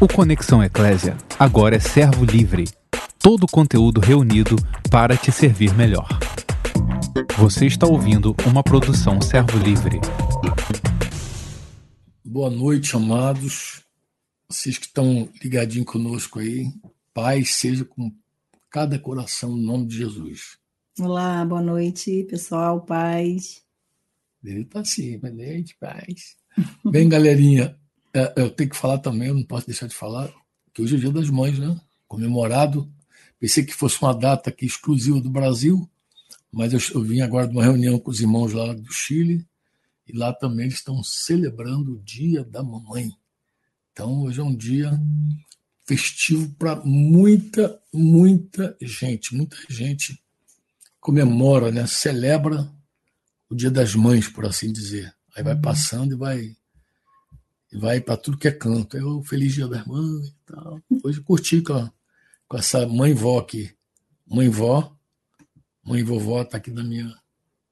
O Conexão Eclésia agora é servo livre. Todo o conteúdo reunido para te servir melhor. Você está ouvindo uma produção servo livre. Boa noite, amados. Vocês que estão ligadinhos conosco aí. Paz seja com cada coração no nome de Jesus. Olá, boa noite, pessoal. Paz. Ele tá assim, boa noite, paz. Bem, galerinha, é, eu tenho que falar também, eu não posso deixar de falar, que hoje é o Dia das Mães, né? Comemorado. Pensei que fosse uma data aqui exclusiva do Brasil, mas eu, eu vim agora de uma reunião com os irmãos lá do Chile, e lá também eles estão celebrando o Dia da Mamãe. Então, hoje é um dia festivo para muita, muita gente. Muita gente comemora, né? celebra o Dia das Mães, por assim dizer. Aí vai passando e vai vai para tudo que é canto. Eu, feliz dia das mães e tal. Hoje curti com, com essa mãe-vó aqui. Mãe-vó, mãe-vovó está aqui na minha,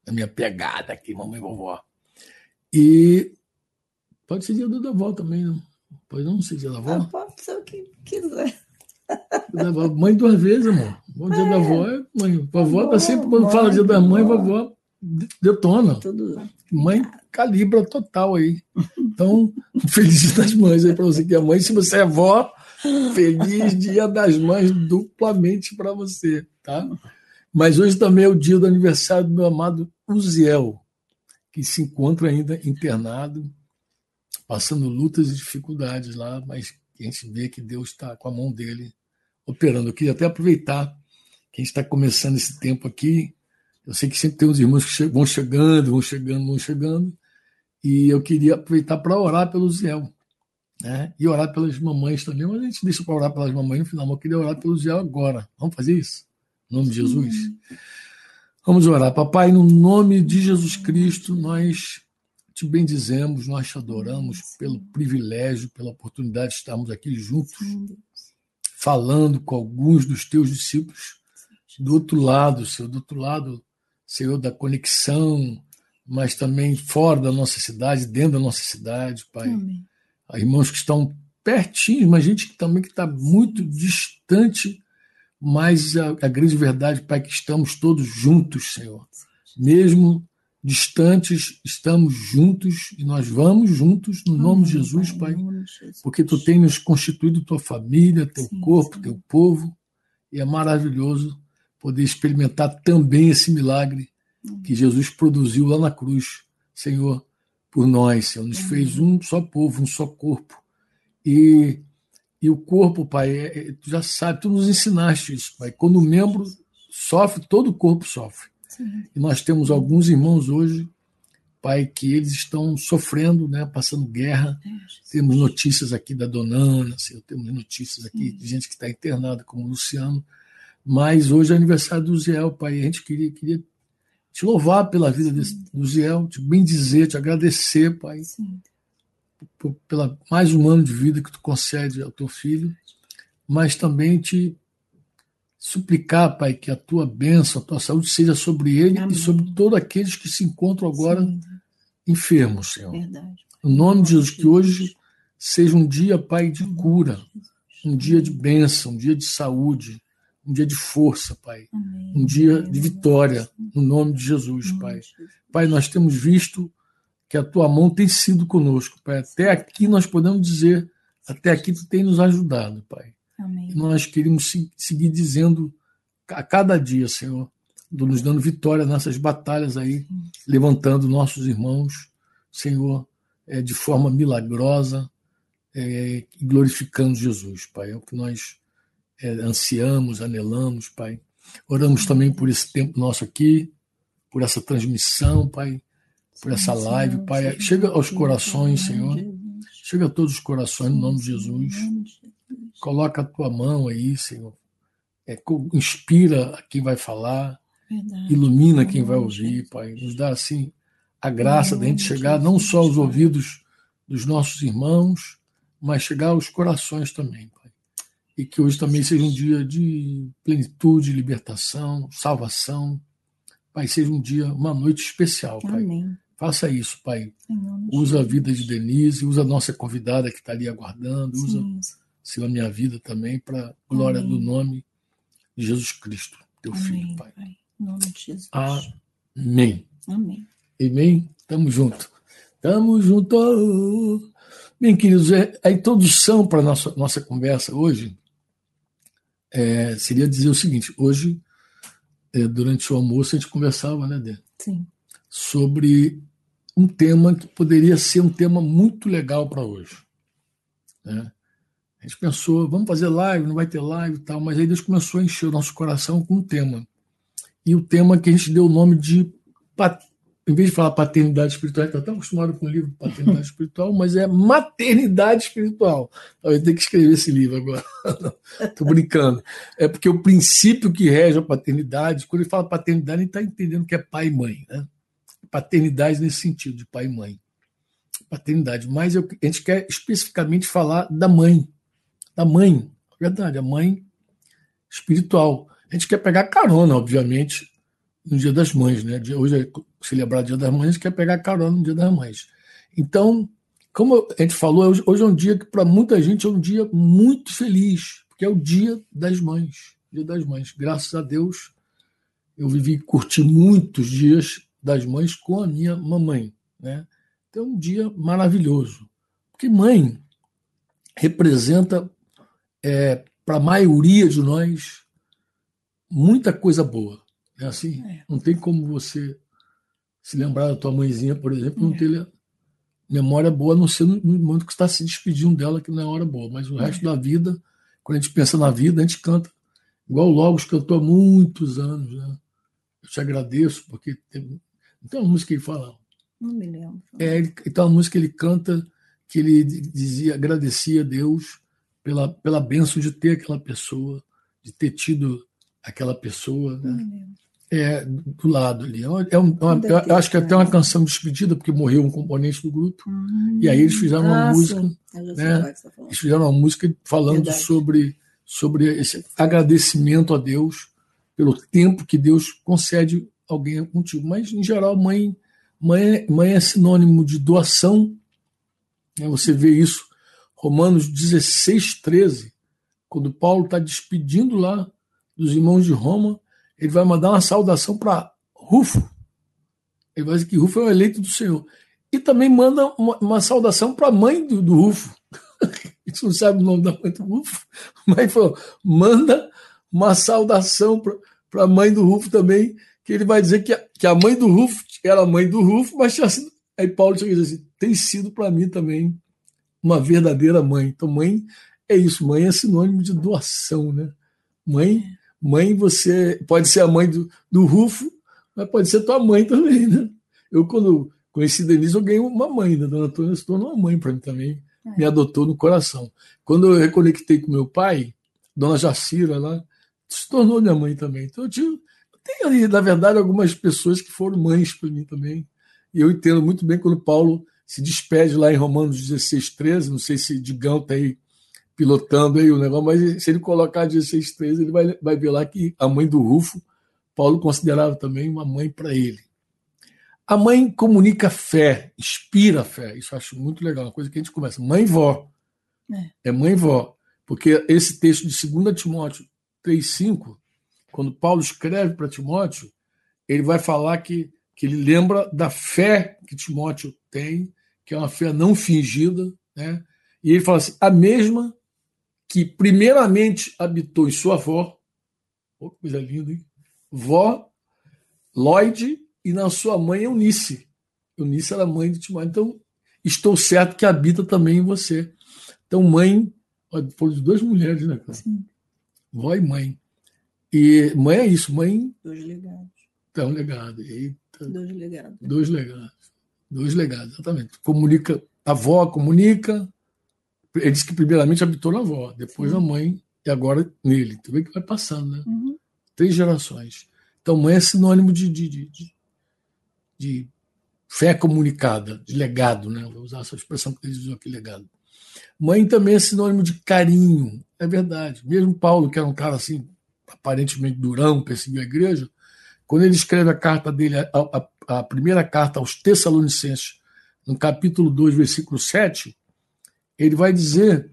na minha pegada aqui, mamãe vovó. E pode ser dia da avó também, não? Pode não ser dia da avó? Ah, pode ser o que quiser. Mãe duas vezes, amor. Bom dia é. da avó é mãe. Vovó tá sempre, quando fala dia da mãe, vovó detona. Tudo. Mãe calibra total aí. Então, feliz dia das mães aí para você que é mãe. Se você é vó, feliz dia das mães duplamente para você, tá? Mas hoje também é o dia do aniversário do meu amado Uziel, que se encontra ainda internado, passando lutas e dificuldades lá, mas a gente vê que Deus está com a mão dele operando. Eu queria até aproveitar que a gente está começando esse tempo aqui. Eu sei que sempre tem uns irmãos que vão chegando, vão chegando, vão chegando. E eu queria aproveitar para orar pelo Ziel. Né? E orar pelas mamães também, mas a gente deixa para orar pelas mamães no final. Mas eu queria orar pelo Ziel agora. Vamos fazer isso? Em nome de Jesus? Vamos orar. Papai, no nome de Jesus Cristo, nós te bendizemos, nós te adoramos pelo privilégio, pela oportunidade de estarmos aqui juntos, falando com alguns dos teus discípulos do outro lado, Senhor, do outro lado, Senhor, da conexão, mas também fora da nossa cidade, dentro da nossa cidade, Pai. Amém. Irmãos que estão pertinho, mas gente que também que está muito distante, mas a, a, grande verdade, Pai, é que estamos todos juntos, Senhor. Mesmo distantes, estamos juntos e nós vamos juntos no nome de Jesus, Pai, porque Tu tens nos constituído tua família, teu sim, corpo, sim. teu povo, e é maravilhoso poder experimentar também esse milagre que Jesus produziu lá na cruz, Senhor, por nós, Senhor. Nos fez um só povo, um só corpo. E, e o corpo, Pai, é, é, tu já sabe, tu nos ensinaste isso, Pai. Quando o membro sofre, todo o corpo sofre. Sim. E nós temos alguns irmãos hoje, Pai, que eles estão sofrendo, né, passando guerra. É, temos notícias aqui da Donana, Senhor, temos notícias aqui Sim. de gente que está internada, como o Luciano. Mas hoje é aniversário do Ziel, Pai. A gente queria, queria te louvar pela vida desse, do Ziel, te bendizer, te agradecer, Pai, por, pela mais um ano de vida que tu concede ao teu filho, mas também te suplicar, Pai, que a tua bênção, a tua saúde seja sobre ele Amém. e sobre todos aqueles que se encontram agora Sim. enfermos, Senhor. Verdade. No nome de Jesus, que hoje seja um dia, Pai, de cura, um dia de bênção, um dia de saúde, um dia de força, Pai. Amém. Um dia de vitória, no nome de Jesus, Pai. Pai, nós temos visto que a tua mão tem sido conosco, Pai. Até aqui nós podemos dizer, até aqui tu tem nos ajudado, Pai. Amém. E nós queremos seguir dizendo a cada dia, Senhor, nos dando vitória nessas batalhas aí, levantando nossos irmãos, Senhor, é, de forma milagrosa, é, glorificando Jesus, Pai. É o que nós é, ansiamos, anelamos, Pai. Oramos também por esse tempo nosso aqui, por essa transmissão, Pai, por essa live, Pai. Chega aos corações, Senhor. Chega a todos os corações, no nome de Jesus. Coloca a tua mão aí, Senhor. É, inspira quem vai falar, ilumina quem vai ouvir, Pai. Nos dá, assim, a graça de a gente chegar não só aos ouvidos dos nossos irmãos, mas chegar aos corações também e que hoje também seja um dia de plenitude, libertação, salvação. Pai, seja um dia, uma noite especial, Pai. Amém. Faça isso, Pai. Usa a vida de Denise, usa a nossa convidada que está ali aguardando, usa, sirva a minha vida também para glória do nome de Jesus Cristo, teu Amém, filho, Pai. pai. Em nome de Jesus. Amém. Amém. Amém. Tamo junto. Tamo junto. Bem, queridos, é, a introdução para a nossa, nossa conversa hoje é, seria dizer o seguinte: hoje, é, durante o almoço, a gente conversava, né, Dê? Sim. Sobre um tema que poderia ser um tema muito legal para hoje. Né? A gente pensou, vamos fazer live, não vai ter live e tal, mas aí Deus começou a encher o nosso coração com um tema. E o tema que a gente deu o nome de em vez de falar paternidade espiritual, está tão acostumado com o livro Paternidade Espiritual, mas é maternidade espiritual. Talvez tenha que escrever esse livro agora. Estou brincando. É porque o princípio que rege a paternidade, quando ele fala paternidade, ele está entendendo que é pai e mãe. Né? Paternidade nesse sentido, de pai e mãe. Paternidade. Mas eu, a gente quer especificamente falar da mãe. Da mãe. Verdade, a mãe espiritual. A gente quer pegar carona, obviamente, no Dia das Mães, né? Hoje é celebrar o Dia das Mães, quer pegar carona no Dia das Mães. Então, como a gente falou, hoje é um dia que para muita gente é um dia muito feliz, porque é o Dia das Mães. Dia das Mães. Graças a Deus, eu vivi curti muitos dias das mães com a minha mamãe, né? Então, é um dia maravilhoso. Porque mãe representa, é, para a maioria de nós, muita coisa boa. É assim? É. Não tem como você se lembrar da tua mãezinha, por exemplo, não é. ter memória boa, a não ser no momento que está se despedindo dela, que não é hora boa. Mas o é. resto da vida, quando a gente pensa na vida, a gente canta. Igual o Logos cantou há muitos anos. Né? Eu te agradeço, porque tem, tem uma música que ele fala. Não me lembro. É, ele, tem uma música que ele canta que ele dizia, agradecia a Deus pela, pela benção de ter aquela pessoa, de ter tido aquela pessoa. Né? É, do lado ali. É, é uma, eu acho que é até uma canção de despedida, porque morreu um componente do grupo. Hum, e aí eles fizeram uma ah, música. Né? Tá eles fizeram uma música falando sobre, sobre esse agradecimento a Deus pelo tempo que Deus concede alguém contigo. Mas, em geral, mãe, mãe, mãe é sinônimo de doação. Né? Você vê isso, Romanos 16, 13, quando Paulo está despedindo lá dos irmãos de Roma ele vai mandar uma saudação para Rufo. Ele vai dizer que Rufo é o eleito do Senhor. E também manda uma, uma saudação para a mãe do, do Rufo. a gente não sabe o nome da mãe do Rufo, mas falou, manda uma saudação para a mãe do Rufo também, que ele vai dizer que a, que a mãe do Rufo era a mãe do Rufo, mas tinha sido. Aí Paulo chega e diz assim: tem sido para mim também uma verdadeira mãe. Então, mãe é isso, mãe é sinônimo de doação, né? Mãe Mãe, você pode ser a mãe do, do Rufo, mas pode ser tua mãe também, né? Eu, quando conheci Denise, eu ganhei uma mãe, né? Dona Antônia se tornou uma mãe para mim também, é. me adotou no coração. Quando eu reconectei com meu pai, Dona Jacira, ela se tornou minha mãe também. Então eu, tinha, eu tenho ali, na verdade, algumas pessoas que foram mães para mim também. E eu entendo muito bem quando Paulo se despede lá em Romanos 16, 13, não sei se Digão está aí pilotando aí o negócio, mas se ele colocar 16,3, ele vai, vai ver lá que a mãe do Rufo, Paulo considerava também uma mãe para ele. A mãe comunica fé, inspira fé. Isso eu acho muito legal, uma coisa que a gente começa. Mãe e vó. É, é mãe e vó. Porque esse texto de 2 Timóteo 3,5, quando Paulo escreve para Timóteo, ele vai falar que, que ele lembra da fé que Timóteo tem, que é uma fé não fingida, né? E ele fala assim: a mesma que primeiramente habitou em sua avó, oh, coisa linda, hein? Vó, Lloyd, e na sua mãe Eunice. Eunice era mãe de Timóteo. Então, estou certo que habita também em você. Então, mãe, foram de duas mulheres, né, cara? Sim. Vó e mãe. E mãe é isso, mãe. Dois legados. Então, legado. Eita. Dois legados. Dois legados. Dois legados, exatamente. Comunica, a avó comunica, ele disse que primeiramente habitou na avó, depois Sim. na mãe e agora nele. Tu vê que vai passando, né? Uhum. Três gerações. Então, mãe é sinônimo de, de, de, de, fé comunicada, de legado, né? Vou usar essa expressão que eles usam aqui, legado. Mãe também é sinônimo de carinho, é verdade. Mesmo Paulo, que era um cara assim, aparentemente durão, perseguiu a igreja, quando ele escreve a carta dele, a, a, a primeira carta aos Tessalonicenses, no capítulo 2, versículo 7, ele vai dizer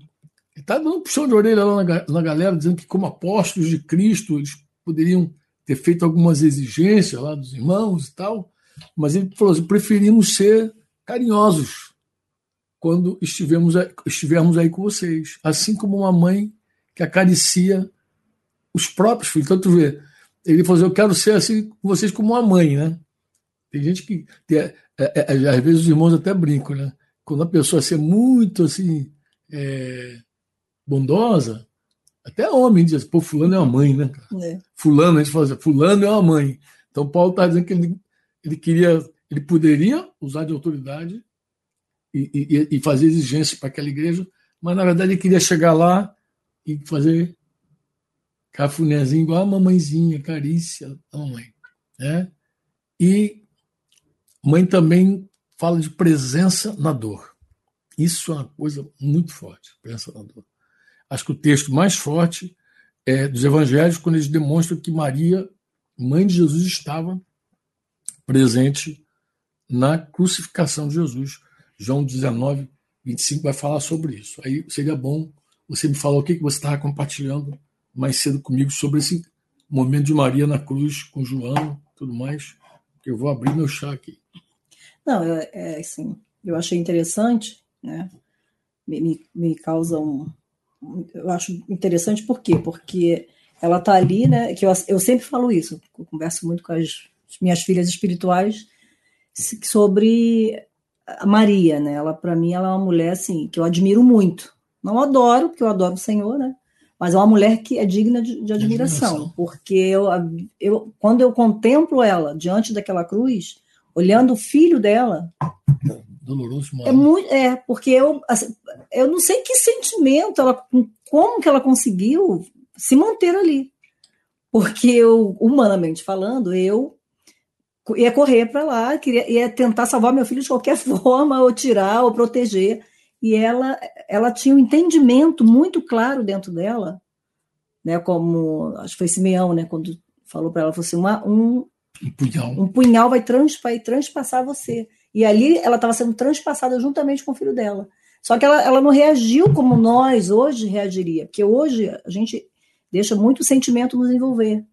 está dando um puxão de orelha lá na, na galera, dizendo que, como apóstolos de Cristo, eles poderiam ter feito algumas exigências lá dos irmãos e tal, mas ele falou assim: preferimos ser carinhosos quando estivermos, estivermos aí com vocês, assim como uma mãe que acaricia os próprios filhos. Então, tu vê, ele falou assim: eu quero ser assim com vocês como uma mãe, né? Tem gente que. Tem, é, é, é, às vezes os irmãos até brincam, né? Quando a pessoa ser muito assim. É, bondosa, até homem diz, pô, fulano é uma mãe, né? É. Fulano, a gente fala assim, fulano é uma mãe. Então Paulo está dizendo que ele, ele queria, ele poderia usar de autoridade e, e, e fazer exigências para aquela igreja, mas na verdade ele queria chegar lá e fazer cafunézinho igual a mamãezinha, carícia da mamãe. Né? E mãe também fala de presença na dor. Isso é uma coisa muito forte, presença na dor. Acho que o texto mais forte é dos evangelhos, quando eles demonstram que Maria, mãe de Jesus, estava presente na crucificação de Jesus. João 19, 25 vai falar sobre isso. Aí seria bom você me falar o que você estava compartilhando mais cedo comigo sobre esse momento de Maria na cruz com João tudo mais. Que eu vou abrir meu chá aqui. Não, é, é assim, eu achei interessante, né? Me, me, causa um, eu acho interessante por quê? Porque ela está ali, né? Que eu, eu sempre falo isso, eu converso muito com as minhas filhas espirituais sobre a Maria, né? Ela para mim ela é uma mulher assim que eu admiro muito. Não adoro, porque eu adoro o Senhor, né? Mas é uma mulher que é digna de, de admiração, admiração, porque eu, eu quando eu contemplo ela diante daquela cruz, olhando o filho dela, doloroso É muito, é porque eu, assim, eu não sei que sentimento ela, como que ela conseguiu se manter ali, porque eu, humanamente falando, eu ia correr para lá, queria, ia tentar salvar meu filho de qualquer forma, ou tirar, ou proteger, e ela, ela tinha um entendimento muito claro dentro dela, né, como acho que foi Simeão, né, quando falou para ela, falou assim, uma, um, um punhal, um punhal vai, trans, vai transpassar você. E ali ela estava sendo transpassada juntamente com o filho dela. Só que ela, ela não reagiu como nós hoje reagiria, porque hoje a gente deixa muito sentimento nos envolver.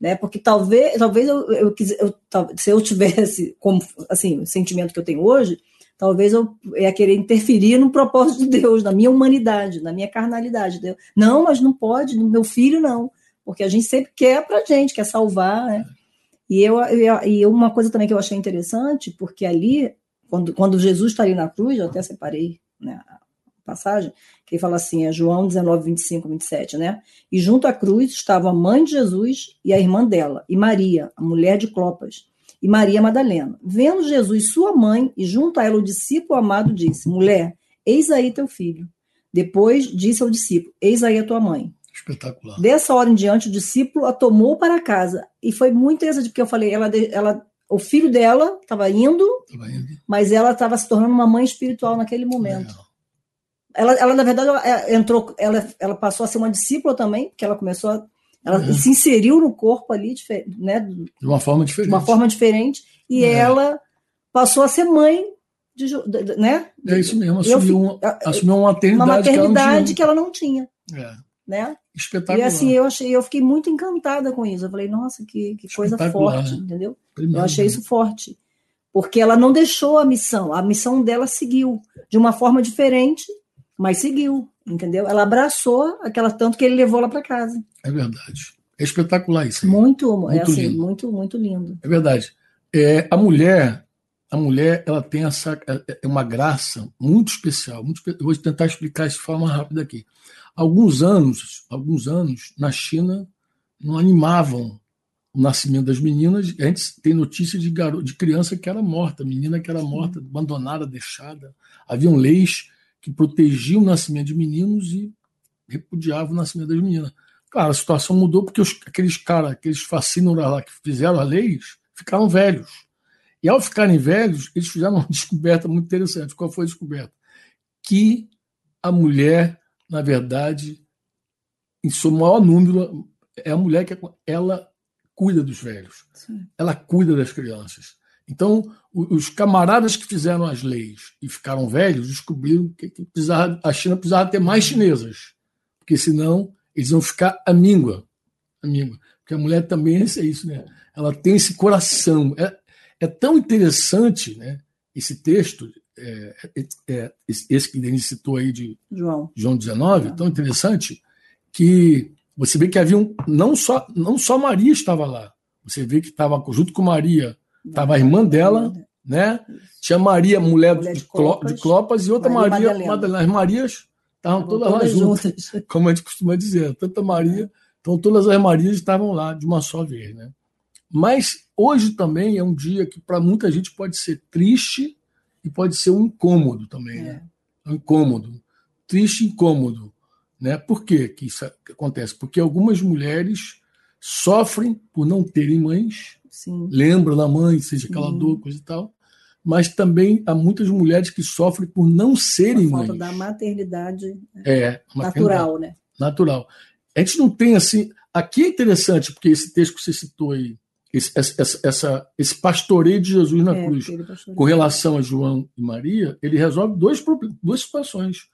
Né? Porque talvez, talvez eu, eu, eu, se eu tivesse como assim, o sentimento que eu tenho hoje, talvez eu ia querer interferir no propósito de Deus, na minha humanidade, na minha carnalidade. Não, mas não pode, no meu filho não, porque a gente sempre quer para gente, quer salvar, né? E, eu, eu, e uma coisa também que eu achei interessante, porque ali, quando, quando Jesus está ali na cruz, eu até separei né, a passagem, que ele fala assim, é João 19, 25, 27, né? E junto à cruz estava a mãe de Jesus e a irmã dela, e Maria, a mulher de Clopas, e Maria Madalena. Vendo Jesus sua mãe e junto a ela o discípulo amado, disse: Mulher, eis aí teu filho. Depois disse ao discípulo: Eis aí a tua mãe. Espetacular. Dessa hora em diante, o discípulo a tomou para casa. E foi muito interessante, porque eu falei, ela, ela, o filho dela estava indo, indo, mas ela estava se tornando uma mãe espiritual naquele momento. Ela, ela, na verdade, ela é, entrou, ela, ela passou a ser uma discípula também, porque ela começou a, ela é. se inseriu no corpo ali, né, de uma forma diferente. De uma forma diferente, e é. ela passou a ser mãe de, né? É isso mesmo, assumiu, eu, assumiu uma maternidade, uma maternidade que ela não tinha. Que ela não tinha. É né? Espetacular. E assim, eu achei, eu fiquei muito encantada com isso. Eu falei, nossa, que, que coisa forte, entendeu? Primeiro, eu achei isso forte. Porque ela não deixou a missão, a missão dela seguiu de uma forma diferente, mas seguiu, entendeu? Ela abraçou aquela tanto que ele levou lá para casa. É verdade. É espetacular isso. Aí. Muito, muito, é assim, lindo. muito, muito lindo. É verdade. É, a mulher, a mulher, ela tem essa é, é uma graça muito especial. Muito, eu vou tentar explicar isso de forma rápida aqui alguns anos, alguns anos, na China, não animavam o nascimento das meninas. A gente tem notícia de, garoto, de criança que era morta, menina que era morta, abandonada, deixada. Haviam leis que protegiam o nascimento de meninos e repudiavam o nascimento das meninas. Claro, a situação mudou porque os, aqueles caras, aqueles fascínoras lá que fizeram as leis, ficaram velhos. E ao ficarem velhos, eles fizeram uma descoberta muito interessante. Qual foi a descoberta? Que a mulher na verdade, em seu maior número, é a mulher que ela cuida dos velhos, Sim. ela cuida das crianças. Então, os camaradas que fizeram as leis e ficaram velhos descobriram que, precisava, a China precisava ter mais chinesas, porque senão eles vão ficar a míngua. A míngua. Porque a mulher também é isso, né? Ela tem esse coração. É, é tão interessante né, esse texto, é, é, é esse que Denise citou aí de João, João 19, tão interessante, que você vê que havia um, não só não só Maria estava lá, você vê que estava junto com Maria Estava a irmã dela, né? Tinha Maria, mulher, mulher de, Clopas, de Clopas, e outra Maria, Maria Madalena. As Marias estavam todas, todas lá juntas, juntas, como a gente costuma dizer. Tanta Maria, então todas as Marias estavam lá de uma só vez, né? Mas hoje também é um dia que para muita gente pode ser triste e pode ser um incômodo também, né? é. um incômodo, triste incômodo, né? Por quê que isso acontece? Porque algumas mulheres sofrem por não terem mães Sim. lembram da mãe, seja aquela dor, coisa e tal. Mas também há muitas mulheres que sofrem por não serem a falta mães. da maternidade é, natural, né? Natural. A gente não tem assim. Aqui é interessante, porque esse texto que você citou aí, esse, essa, essa, esse pastoreio de Jesus na é, cruz, com relação a João e Maria, ele resolve dois, duas situações.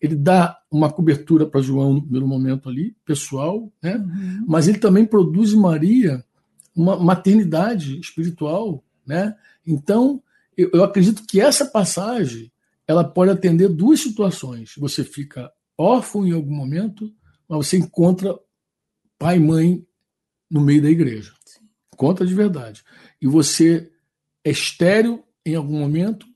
Ele dá uma cobertura para João no primeiro momento ali, pessoal, né? Uhum. mas ele também produz em Maria uma maternidade espiritual, né? Então, eu, eu acredito que essa passagem ela pode atender duas situações. Você fica órfão em algum momento, mas você encontra pai e mãe no meio da igreja. Conta de verdade. E você é estéreo em algum momento,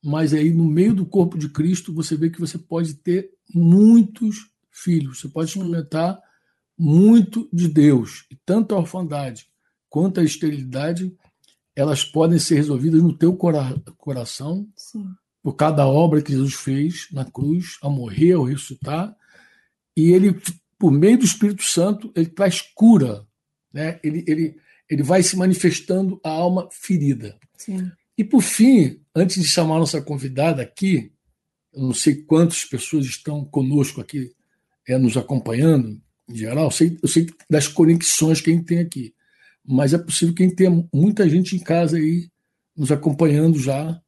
mas aí no meio do corpo de Cristo você vê que você pode ter muitos filhos. Você pode experimentar muito de Deus e tanta orfandade quanto à esterilidade, elas podem ser resolvidas no teu cora coração, Sim. por cada obra que Jesus fez na cruz, a morrer, ao ressuscitar. E ele, por meio do Espírito Santo, ele traz cura. Né? Ele, ele, ele vai se manifestando a alma ferida. Sim. E, por fim, antes de chamar a nossa convidada aqui, eu não sei quantas pessoas estão conosco aqui, é, nos acompanhando, em geral, eu sei, eu sei das conexões que a gente tem aqui mas é possível que a gente tenha muita gente em casa aí nos acompanhando já.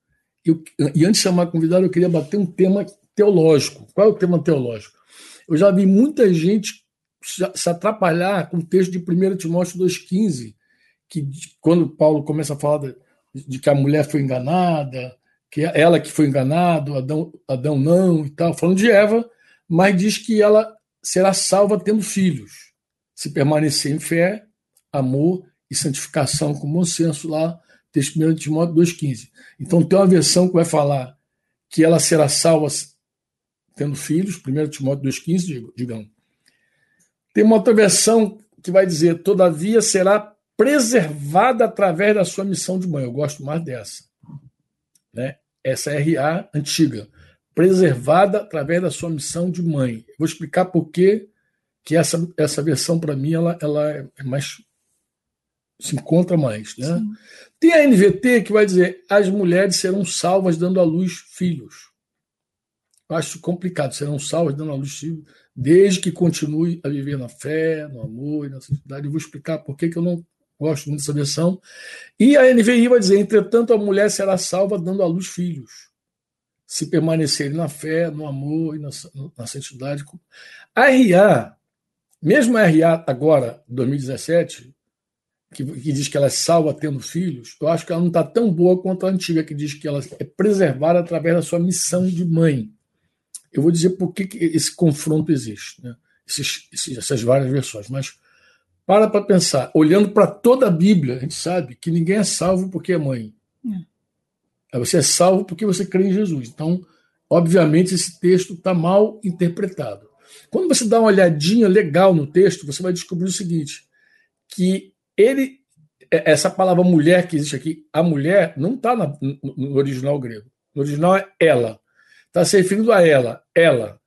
Eu, e antes de chamar a convidada, eu queria bater um tema teológico. Qual é o tema teológico? Eu já vi muita gente se atrapalhar com o texto de 1 Timóteo 2,15, que quando Paulo começa a falar de, de, que a mulher foi enganada, que ela que foi enganada, Adão, Adão não e tal, falando de Eva, mas diz que ela será salva tendo filhos, se permanecer em fé amor e santificação com bom senso lá, texto 1 Timóteo 2,15. Então tem uma versão que vai falar que ela será salva tendo filhos, 1 Timóteo 2,15, digamos. Tem uma outra versão que vai dizer, todavia será preservada através da sua missão de mãe. Eu gosto mais dessa. Né? Essa é RA antiga. Preservada através da sua missão de mãe. Eu vou explicar por que, que essa, essa versão, para mim, ela, ela é mais se encontra mais. Né? Tem a NVT que vai dizer as mulheres serão salvas dando à luz filhos. Eu acho complicado, serão salvas dando à luz filhos, desde que continue a viver na fé, no amor e na santidade. Eu vou explicar por que, que eu não gosto muito dessa versão. E a NVI vai dizer, entretanto, a mulher será salva dando à luz filhos, se permanecerem na fé, no amor e na, na santidade. A RA, mesmo a RA agora, 2017, que, que, diz que ela é salva tendo filhos, eu acho que ela não está tão boa quanto a antiga, que diz que ela é preservada através da sua missão de mãe. Eu vou dizer por que, que esse confronto existe, né? Esses, esses, essas várias versões. Mas para para pensar, olhando para toda a Bíblia, a gente sabe que ninguém é salvo porque é mãe. É. Você é salvo porque você crê em Jesus. Então, obviamente, esse texto está mal interpretado. Quando você dá uma olhadinha legal no texto, você vai descobrir o seguinte: que ele é, essa palavra mulher que existe aqui, a mulher, não está no original grego. No original é ela. Está se referindo a ela, ela.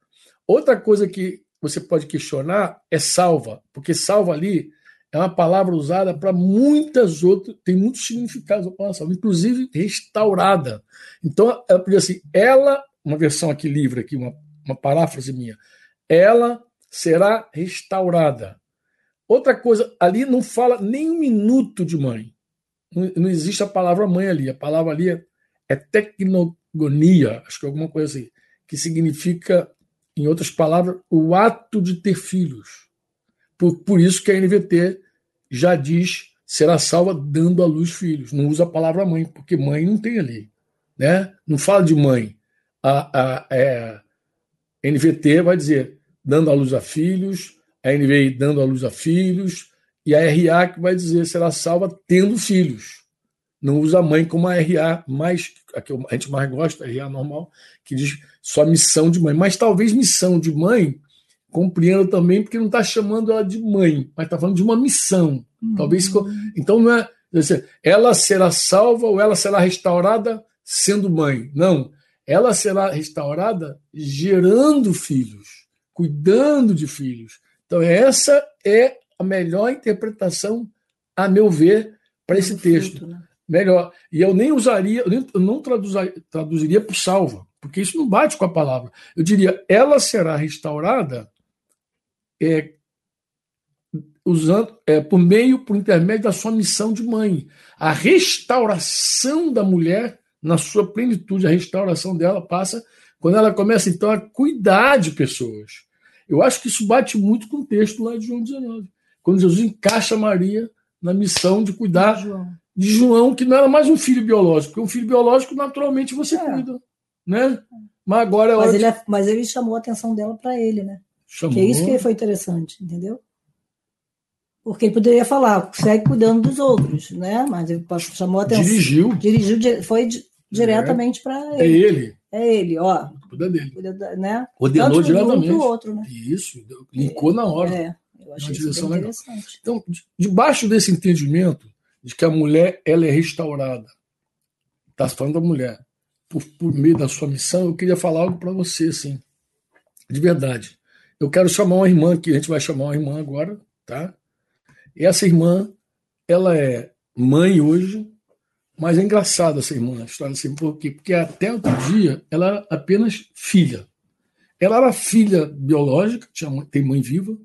Outra coisa que você pode questionar é salva, porque salva ali é uma palavra usada para muitas outras, tem muitos significados a palavra salva, inclusive restaurada. Então, ela podia assim, ela, uma versão aqui livre, aqui, uma, uma paráfrase minha, ela será restaurada. Outra coisa, ali não fala nem um minuto de mãe. não, não, existe a palavra mãe ali. A palavra ali é, é tecnogonia, acho que é alguma coisa assim, que significa, em outras palavras, o ato de ter filhos. Por, por isso que a NVT já diz será salva dando à luz filhos. Não usa a palavra mãe, porque mãe não tem ali. Né? Não fala de mãe. A, a, é, NVT vai dizer dando à luz a filhos, a NVI dando à luz a filhos, e a RA que vai dizer será salva tendo filhos. Não usa mãe como a RA mais, a que a gente mais gosta, a RA normal, que diz só missão de mãe. Mas talvez missão de mãe compreenda também, porque não está chamando ela de mãe, mas está falando de uma missão. Uhum. Talvez. Então não é. Ela será salva ou ela será restaurada sendo mãe. Não. Ela será restaurada gerando filhos, cuidando de filhos. Então, essa é a melhor interpretação, a meu ver, para esse texto. Né? Melhor. E eu nem usaria, eu, não traduziria, por salva, porque isso não bate com a palavra. Eu diria, ela será restaurada é, usando é, por meio, por intermédio da sua missão de mãe. A restauração da mulher na sua plenitude, a restauração dela passa quando ela começa então a cuidar de pessoas. Eu acho que isso bate muito com o texto lá de João 19, quando Jesus encaixa Maria na missão de cuidar. De João, que não era mais um filho biológico, porque um filho biológico naturalmente você é. cuida, né? Mas agora é mas ele, de... mas ele chamou a atenção dela para ele, né? Chamou. Que é isso que foi interessante, entendeu? Porque ele poderia falar, segue cuidando dos outros, né? Mas ele chamou a atenção. Dirigiu. Dirigiu, foi diretamente é. para ele. É ele. É ele, ó. Cuida dele. Cuida né? Ordenou diretamente. Do outro, né? Isso, linkou na hora. É, eu achei isso bem interessante. Então, debaixo desse entendimento de que a mulher ela é restaurada, está falando da mulher, por, por meio da sua missão, eu queria falar algo para você, assim, de verdade. Eu quero chamar uma irmã que a gente vai chamar uma irmã agora, tá? E essa irmã, ela é mãe hoje, mas é engraçada essa irmã, a história assim, por quê? Porque até outro dia ela era apenas filha. Ela era filha biológica, tinha, tem mãe viva,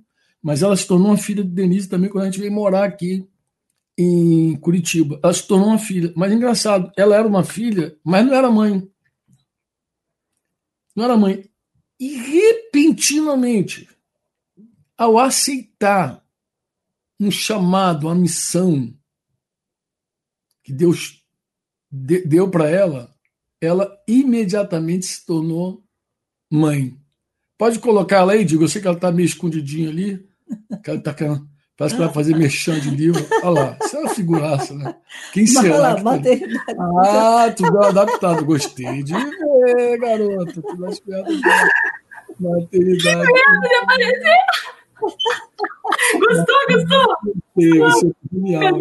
mas ela se tornou uma filha de Denise também quando a gente veio morar aqui em Curitiba. Ela se tornou uma filha. Mas engraçado, ela era uma filha, mas não era mãe. Não era mãe. E repentinamente, ao aceitar um chamado, uma missão que Deus deu para ela, ela imediatamente se tornou mãe. Pode colocar ela aí, digo, eu sei que ela está meio escondidinha ali, que ela tá, parece que vai fazer mexão de livro. Olha lá, isso é uma figuraça, né? Quem será? Lá, tá... Ah, tu deu adaptado, gostei de ver, garoto. Tu das piadas de maternidade. Gostou, gostou? Gostei, você é genial.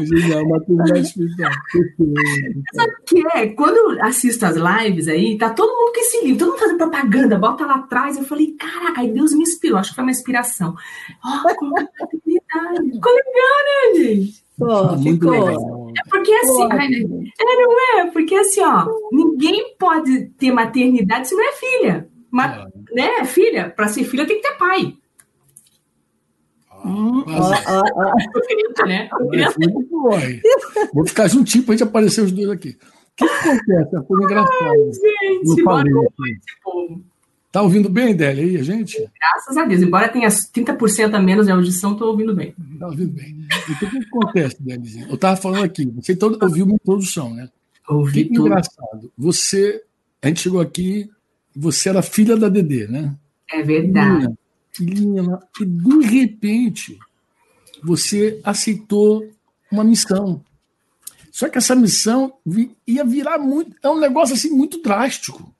Genial, maternidade espiritual. Sabe o que é? Quando eu assisto as lives aí, tá todo mundo com esse livro, todo mundo fazendo propaganda, bota lá atrás. Eu falei, caraca, aí Deus me inspirou, acho que foi uma inspiração. Oh, maternidade. Ficou legal, né, gente? Pô, ficou. É porque assim, Pô, é, não é? Porque assim, ó, ninguém pode ter maternidade se não é filha. Ma, né? Filha, para ser filha tem que ter pai. Hum, né? Vou ficar juntinho para a gente aparecer os dois aqui. O que, que acontece? Foi engraçado. Ai, gente, boa noite, Tá ouvindo bem, Délia, aí, a gente? Graças a Deus. Embora tenha 30% a menos de audição, estou ouvindo bem. Tá ouvindo bem. Então, o que, que acontece, Délia? Eu estava falando aqui, você todo, ouviu minha introdução, né? Ouvi que tudo. engraçado. Você, a gente chegou aqui, você era filha da Dedê, né? É verdade filhinha lá, e de repente você aceitou uma missão. Só que essa missão ia virar muito. É um negócio assim muito drástico.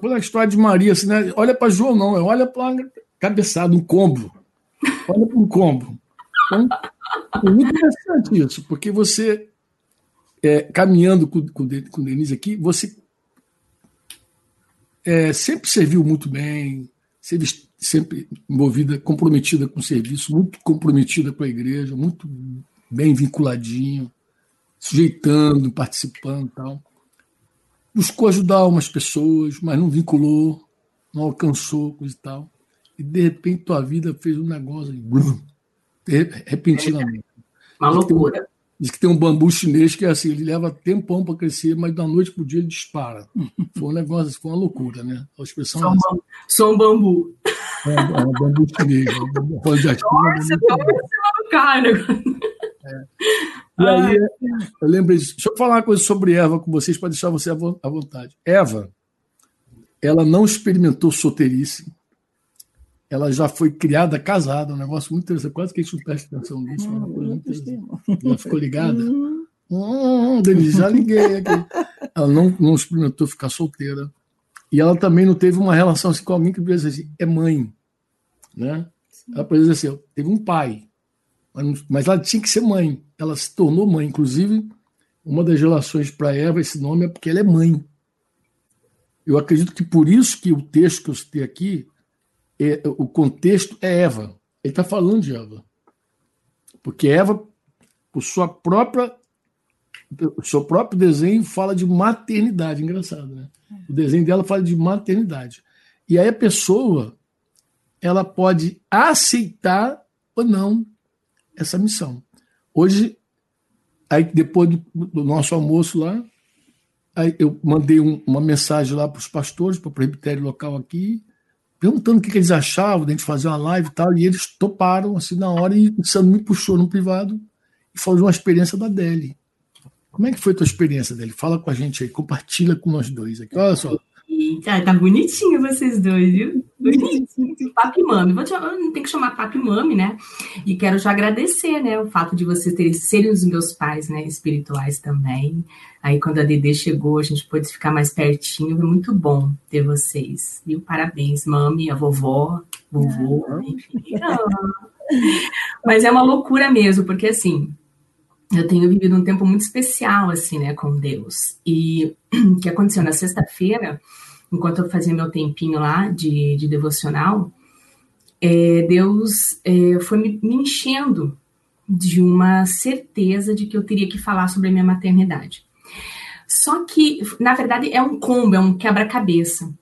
Quando a história de Maria, assim, né? olha para João, não, é olha para cabeçada, um combo. Olha para um combo. Então, é muito interessante isso, porque você, é, caminhando com, com, com Denise aqui, você é, sempre serviu muito bem, sempre sempre envolvida, comprometida com o serviço, muito comprometida com a igreja, muito bem vinculadinho, sujeitando, participando tal. Buscou ajudar umas pessoas, mas não vinculou, não alcançou, coisa e tal. E de repente tua vida fez um negócio, blum, repentinamente. Uma loucura. Diz que tem um bambu chinês que é assim, ele leva tempão para crescer, mas da noite para o dia ele dispara. Foi um negócio, foi uma loucura, né? A expressão só, um bambu. só um bambu. É, é um bambu chinês. É um bambu, Nossa, é cara. É. E aí, eu lembrei disso. Deixa eu falar uma coisa sobre Eva com vocês, para deixar você à vontade. Eva, ela não experimentou solteirice ela já foi criada casada, um negócio muito interessante. Quase que a gente não presta atenção nisso. Hum, uma coisa muito ela ficou ligada. Hum, hum Denise, já liguei aqui. Ela não, não experimentou ficar solteira. E ela também não teve uma relação assim, com alguém que dizer assim, é mãe. Né? Ela pode dizer assim, teve um pai, mas, mas ela tinha que ser mãe. Ela se tornou mãe. Inclusive, uma das relações para Eva, esse nome é porque ela é mãe. Eu acredito que por isso que o texto que eu citei aqui é, o contexto é Eva. Ele está falando de Eva. Porque Eva, por sua própria, o seu próprio desenho, fala de maternidade. Engraçado, né? O desenho dela fala de maternidade. E aí a pessoa ela pode aceitar ou não essa missão. Hoje, aí depois do, do nosso almoço lá, aí eu mandei um, uma mensagem lá para os pastores, para o presbitério local aqui, perguntando o que, que eles achavam de a gente fazer uma live e tal, e eles toparam assim na hora e o Sandro me puxou no privado e falou de uma experiência da Deli. Como é que foi a tua experiência, Deli? Fala com a gente aí, compartilha com nós dois aqui. Olha só. Eita, tá bonitinho vocês dois, viu? Bonitinho. Papi Mami. Vou te, tem que chamar Papi Mami, né? E quero te agradecer, né? O fato de vocês terem, serem os meus pais, né? Espirituais também. Aí, quando a Dedê chegou, a gente pôde ficar mais pertinho. Foi muito bom ter vocês. Viu? Parabéns, mami, a vovó, vovô, enfim. Mas é uma loucura mesmo, porque assim, eu tenho vivido um tempo muito especial, assim, né, com Deus. E o que aconteceu na sexta-feira enquanto eu fazia meu tempinho lá de, de devocional, é, Deus é, foi me, me, enchendo de uma certeza de que eu teria que falar sobre a minha maternidade. Só que, na verdade, é um combo, é um quebra-cabeça.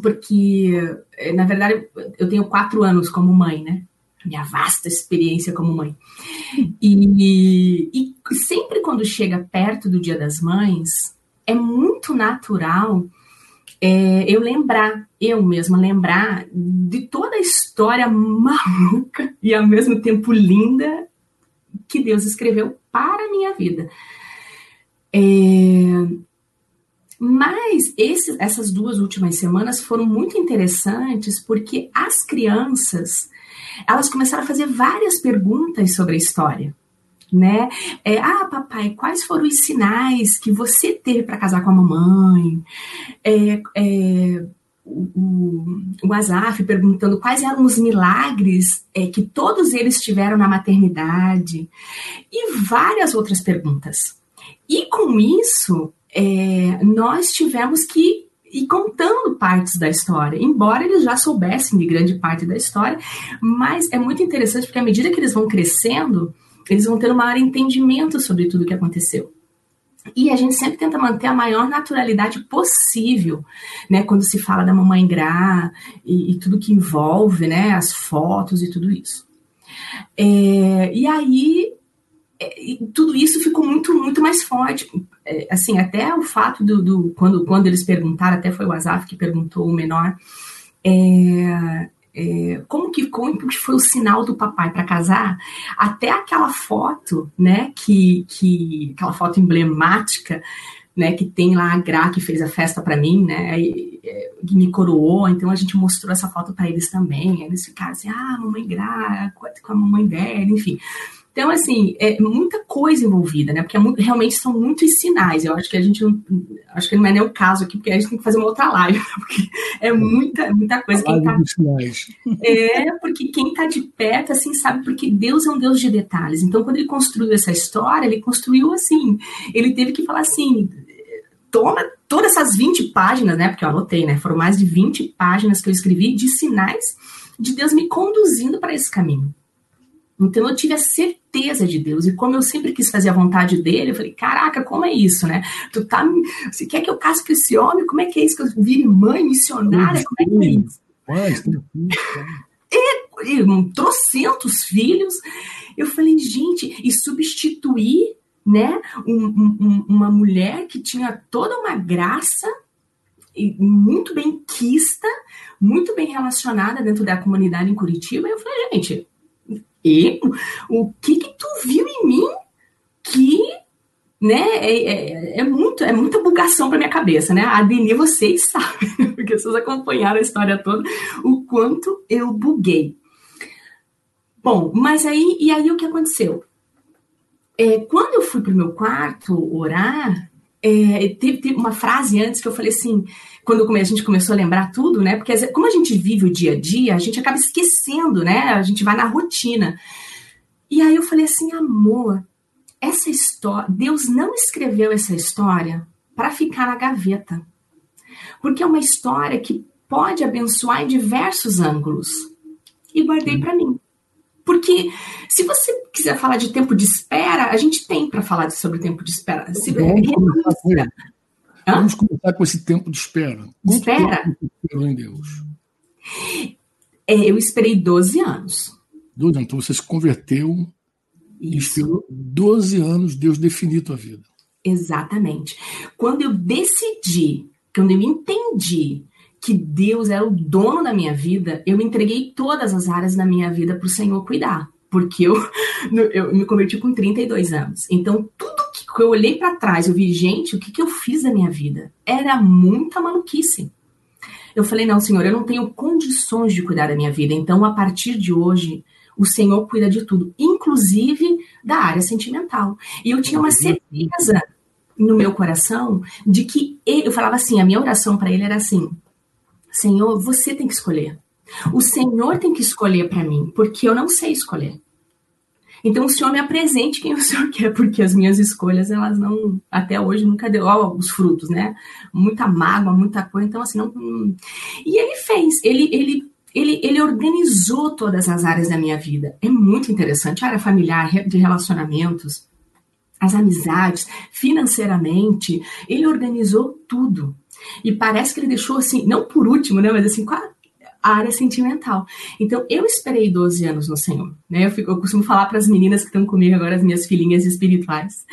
Porque, é, na verdade, eu tenho quatro anos como mãe, né? Minha vasta experiência como mãe. E, e sempre quando chega perto do Dia das Mães, é muito natural é, eu lembrar, eu mesma lembrar de toda a história maluca e ao mesmo tempo linda que Deus escreveu para a minha vida. É, mas esse, essas duas últimas semanas foram muito interessantes porque as crianças elas começaram a fazer várias perguntas sobre a história né? É, ah, papai, quais foram os sinais que você teve para casar com a mamãe? É, é, o, o Azaf perguntando quais eram os milagres é, que todos eles tiveram na maternidade e várias outras perguntas. E com isso, é, nós tivemos que ir contando partes da história, embora eles já soubessem de grande parte da história, mas é muito interessante porque à medida que eles vão crescendo, eles vão ter um maior entendimento sobre tudo o que aconteceu. E a gente sempre tenta manter a maior naturalidade possível, né? Quando se fala da mamãe Gra e, e tudo que envolve, né? As fotos e tudo isso. É, e aí, é, tudo isso ficou muito, muito mais forte. É, assim, até o fato do, do, quando, quando eles perguntaram, até foi o Azaf que perguntou o menor, é, é, como que como que foi o sinal do papai para casar, até aquela foto, né, que, que aquela foto emblemática, né, que tem lá a Gra que fez a festa para mim, né, e, e, que me coroou, então a gente mostrou essa foto para eles também, eles ficaram assim, ah, mamãe Gra, com a mamãe dela, enfim. Então, assim, é muita coisa envolvida, né? Porque é muito, realmente são muitos sinais. Eu acho que a gente não. Acho que não é nem o caso aqui, porque a gente tem que fazer uma outra live, porque é muita, muita coisa. Quem tá, é, porque quem está de perto, assim, sabe, porque Deus é um Deus de detalhes. Então, quando ele construiu essa história, ele construiu assim. Ele teve que falar assim: toma todas essas 20 páginas, né? Porque eu anotei, né? Foram mais de 20 páginas que eu escrevi de sinais de Deus me conduzindo para esse caminho. Então eu tive a certeza de Deus. E como eu sempre quis fazer a vontade dele, eu falei, caraca, como é isso, né? Tu tá. Você quer que eu case com esse homem? Como é que é isso que eu vire mãe missionária? Como é que é isso? Pai, é, trocentos filhos. Eu falei, gente, e substituir né, um, um, uma mulher que tinha toda uma graça muito bem quista, muito bem relacionada dentro da comunidade em Curitiba. E eu falei, gente, e o que que tu viu em mim que né, é, é, é muito, é muita bugação para minha cabeça, né? A Deni, vocês sabem, porque vocês acompanharam a história toda, o quanto eu buguei. Bom, mas aí, e aí o que aconteceu? É, quando eu fui para o meu quarto orar, é, teve, teve, uma frase antes que eu falei assim, quando a gente começou a lembrar tudo, né? Porque como a gente vive o dia a dia, a gente acaba esquecendo, né? A gente vai na rotina. E aí eu falei assim, amor, essa história, Deus não escreveu essa história para ficar na gaveta. Porque é uma história que pode abençoar em diversos ângulos. E guardei para mim. Porque se você quiser falar de tempo de espera, a gente tem para falar sobre tempo de espera. Se, vamos, começar vamos começar com esse tempo de espera. Quanto espera? Tempo esperou em Deus? É, eu esperei 12 anos. 12 anos. Então você se converteu e esperou 12 anos Deus definir tua vida. Exatamente. Quando eu decidi, quando eu entendi que Deus era o dono da minha vida, eu entreguei todas as áreas da minha vida para o Senhor cuidar. Porque eu, eu me converti com 32 anos. Então, tudo que eu olhei para trás, eu vi, gente, o que, que eu fiz da minha vida? Era muita maluquice. Eu falei, não, Senhor, eu não tenho condições de cuidar da minha vida. Então, a partir de hoje, o Senhor cuida de tudo, inclusive da área sentimental. E eu tinha uma certeza no meu coração de que ele, eu falava assim, a minha oração para ele era assim: Senhor, você tem que escolher. O Senhor tem que escolher para mim, porque eu não sei escolher. Então o Senhor me apresente quem o Senhor quer, porque as minhas escolhas, elas não, até hoje nunca deu ó, os frutos, né? Muita mágoa, muita coisa, então assim, não. Hum. E ele fez, ele, ele, ele, ele organizou todas as áreas da minha vida. É muito interessante, a área familiar, de relacionamentos, as amizades, financeiramente, ele organizou tudo. E parece que ele deixou assim, não por último, né, mas assim, a área sentimental. Então, eu esperei 12 anos no Senhor, né? Eu, fico, eu costumo falar para as meninas que estão comigo agora, as minhas filhinhas espirituais.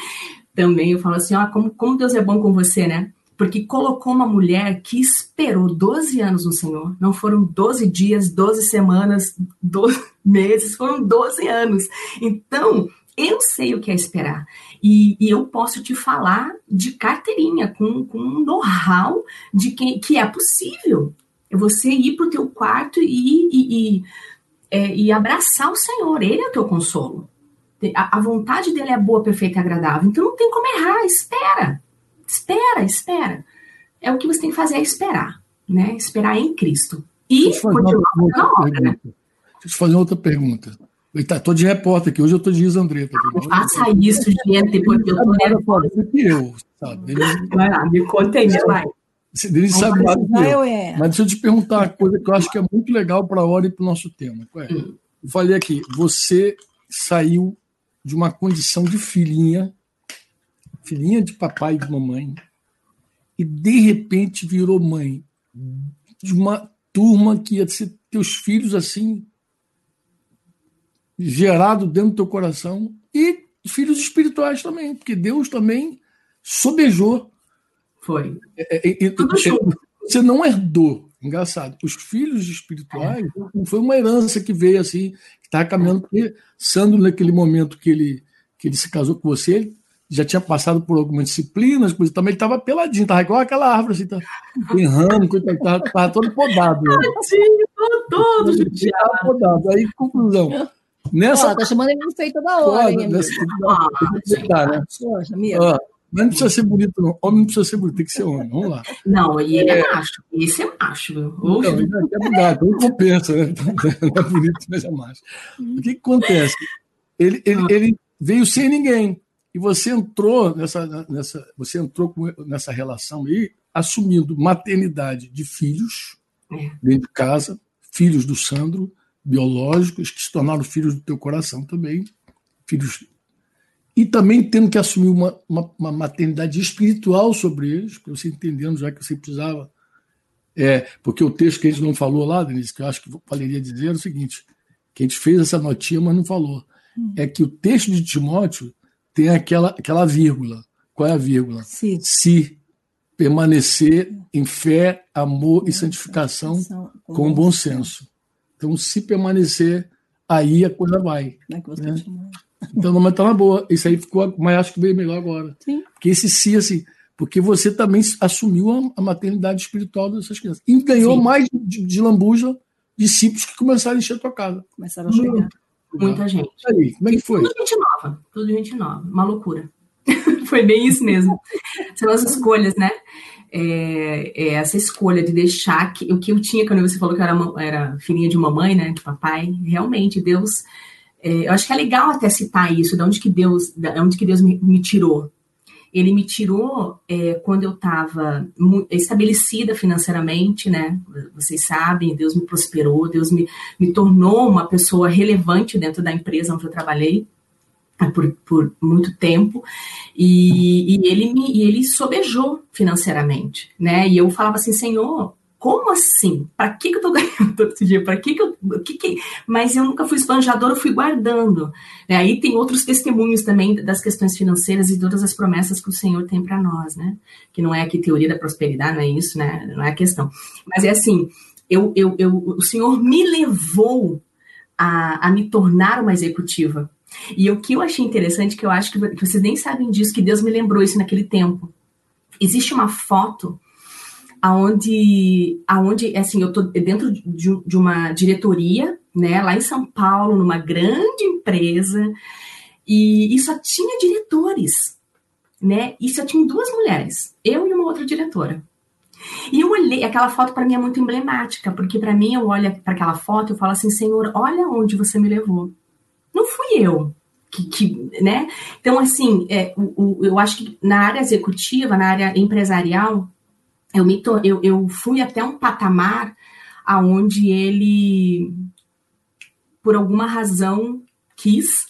Também eu falo assim, ó, como, como Deus é bom com você, né? Porque colocou uma mulher que esperou 12 anos no Senhor. Não foram 12 dias, 12 semanas, 12 meses, foram 12 anos. Então, eu sei o que é esperar. E, e eu posso te falar de carteirinha, com, com um know-how de que, que é possível. É você ir para o teu quarto e, e, e, é, e abraçar o Senhor. Ele é o teu consolo. A, a vontade dele é boa, perfeita e agradável. Então não tem como errar. Espera. Espera, espera. É o que você tem que fazer é esperar. Né? Esperar em Cristo. E continuar na obra. Né? Deixa eu te fazer outra pergunta. Estou tá, de repórter aqui, hoje eu estou de Isandreta. Não faça isso, gente, porque eu estou nervosa. que eu, sabe? Vai lá, me conta aí, vai. Denise sabe mais do que eu. É. Mas deixa eu te perguntar uma coisa que eu acho que é muito legal para a hora e para o nosso tema. É? Hum. Eu falei aqui, você saiu de uma condição de filhinha, filhinha de papai e de mamãe, e de repente virou mãe de uma turma que ia ser teus filhos assim gerado dentro do teu coração e filhos espirituais também, porque Deus também sobejou. Foi. É, é, é, você não herdou. Engraçado. Os filhos espirituais não foi uma herança que veio assim, que estava caminhando, porque Sandro, naquele momento que ele, que ele se casou com você, ele já tinha passado por algumas disciplinas, coisa, também ele estava peladinho, estava igual aquela árvore, assim, tá, tem ramo, estava todo podado. Tadinho, todo, todo podado. Aí, conclusão. Nessa... Ó, tá chamando ele de feio toda hora, hein, nessa... ah, tá, né? Poxa, Ó, mas não precisa ser bonito, não. Homem não precisa ser bonito, tem que ser homem. Vamos lá. Não, e ele é, é macho. Esse é macho? Não, ele é mudado, não compensa, né? Não é bonito, mas é macho. O que, que acontece? Ele, ele, ele veio sem ninguém. E você entrou nessa, nessa, você entrou nessa relação aí, assumindo maternidade de filhos é. dentro de casa, filhos do Sandro, biológicos que se tornaram filhos do teu coração também, filhos e também tendo que assumir uma, uma, uma maternidade espiritual sobre eles, para você entendendo já que você precisava. É, porque o texto que a gente não falou lá, Denise, que eu acho que valeria dizer é o seguinte: que a gente fez essa notinha, mas não falou. hum. é que o texto de Timóteo tem aquela, aquela vírgula. Qual é a vírgula? Se. Se permanecer em fé, amor e santificação com bom senso. Então, se permanecer, aí a coisa vai. Né? Então, não está na boa. Isso aí ficou, mas acho que veio melhor agora. Sim. Porque esse si, assim, porque você também assumiu a, a maternidade espiritual dessas crianças. E ganhou Sim. mais de, de lambuja discípulos que começaram a encher a tua casa. Começaram a chegar. Muita gente. Aí, como é que foi? Tudo gente nova, tudo gente nova. Uma loucura. foi bem isso mesmo. São as escolhas, né? É, é essa escolha de deixar que o que eu tinha quando você falou que eu era, era filhinha de mamãe, né, de papai, realmente Deus, é, eu acho que é legal até citar isso, de onde que Deus, de onde que Deus me, me tirou, ele me tirou é, quando eu estava estabelecida financeiramente, né? Vocês sabem, Deus me prosperou, Deus me, me tornou uma pessoa relevante dentro da empresa onde eu trabalhei por, por muito tempo e, e ele me e ele sobejou financeiramente, né? E eu falava assim, Senhor, como assim? Para que, que eu tô ganhando todo esse dia? Para que, que eu. Que que... Mas eu nunca fui esbanjadora, eu fui guardando. É, aí tem outros testemunhos também das questões financeiras e todas as promessas que o Senhor tem para nós, né? Que não é aqui teoria da prosperidade, não é isso, né? Não é a questão. Mas é assim, eu, eu, eu, o Senhor me levou a, a me tornar uma executiva. E o que eu achei interessante, que eu acho que, que vocês nem sabem disso, que Deus me lembrou isso naquele tempo. Existe uma foto aonde, aonde assim, eu tô dentro de, de uma diretoria, né, lá em São Paulo, numa grande empresa, e, e só tinha diretores, né, e só tinha duas mulheres, eu e uma outra diretora. E eu olhei, aquela foto para mim é muito emblemática, porque para mim eu olho para aquela foto e falo assim, Senhor, olha onde você me levou. Não fui eu, que, que, né? Então, assim, é, o, o, eu acho que na área executiva, na área empresarial, eu, me to, eu, eu fui até um patamar aonde ele, por alguma razão, quis.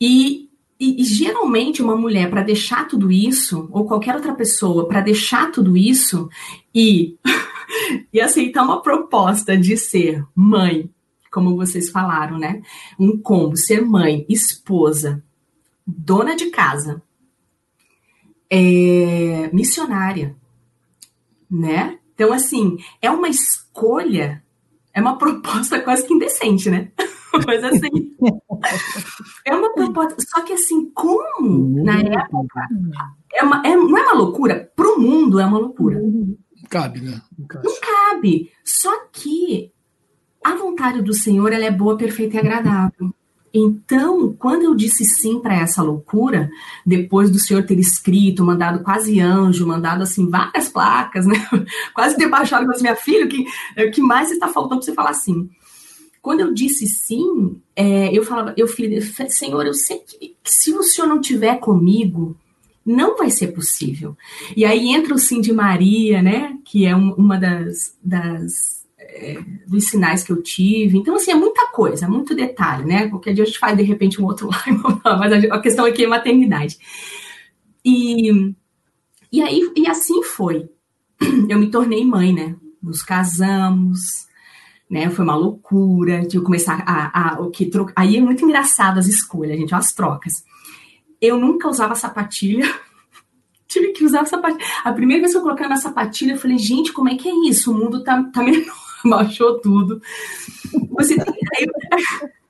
E, e, e geralmente uma mulher, para deixar tudo isso, ou qualquer outra pessoa, para deixar tudo isso e, e aceitar uma proposta de ser mãe, como vocês falaram, né? Um combo, ser mãe, esposa, dona de casa, é, missionária, né? Então, assim, é uma escolha, é uma proposta quase que indecente, né? Mas assim, é uma proposta. Só que assim, como na época é uma, é, não é uma loucura, para o mundo é uma loucura. Não cabe, né? Não cabe. Só que a vontade do Senhor ela é boa, perfeita e agradável. Então, quando eu disse sim para essa loucura, depois do senhor ter escrito, mandado quase anjo, mandado assim várias placas, né? Quase ter baixado para minha filha, que o que mais está faltando para você falar sim? Quando eu disse sim, é, eu falava, eu falei, Senhor, eu sei que, que se o senhor não tiver comigo, não vai ser possível. E aí entra o sim de Maria, né? Que é um, uma das, das é, dos sinais que eu tive. Então, assim, é muita coisa, muito detalhe, né? Qualquer dia a gente faz, de repente, um outro live, mas a questão aqui é maternidade. E, e aí, e assim foi. Eu me tornei mãe, né? Nos casamos, né? Foi uma loucura de eu começar a, a o que troca. Aí é muito engraçado as escolhas, gente, as trocas. Eu nunca usava sapatilha. Tive que usar sapatilha. A primeira vez que eu coloquei na sapatilha, eu falei, gente, como é que é isso? O mundo tá, tá menor. baixou tudo. Você tem...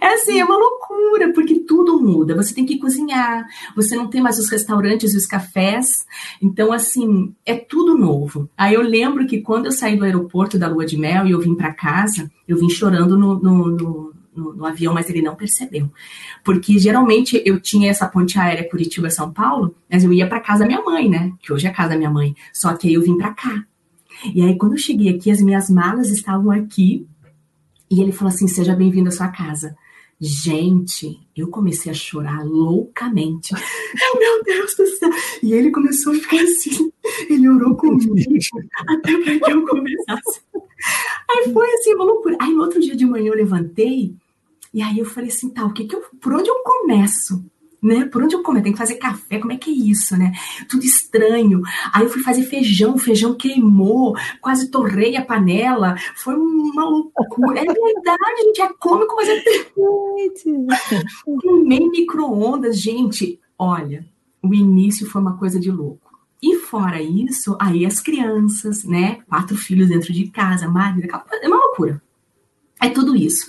É assim, é uma loucura, porque tudo muda. Você tem que cozinhar, você não tem mais os restaurantes e os cafés. Então, assim, é tudo novo. Aí eu lembro que quando eu saí do aeroporto da Lua de Mel e eu vim para casa, eu vim chorando no, no, no, no, no avião, mas ele não percebeu. Porque geralmente eu tinha essa ponte aérea Curitiba-São Paulo, mas eu ia para casa da minha mãe, né? Que hoje é a casa da minha mãe. Só que aí eu vim para cá. E aí, quando eu cheguei aqui, as minhas malas estavam aqui. E ele falou assim: Seja bem-vindo à sua casa. Gente, eu comecei a chorar loucamente. Meu Deus do céu! E ele começou a ficar assim. Ele orou comigo até para que eu começasse. Aí foi assim, uma loucura. Aí no outro dia de manhã eu levantei e aí eu falei assim: tá, o que que eu, por onde eu começo? Né? Por onde eu como? Eu tenho que fazer café, como é que é isso, né? Tudo estranho. Aí eu fui fazer feijão, o feijão queimou, quase torrei a panela. Foi uma loucura. É verdade, gente, é cômico, mas é Queimei micro-ondas, gente. Olha, o início foi uma coisa de louco. E fora isso, aí as crianças, né? Quatro filhos dentro de casa, marido, é uma loucura. É tudo isso.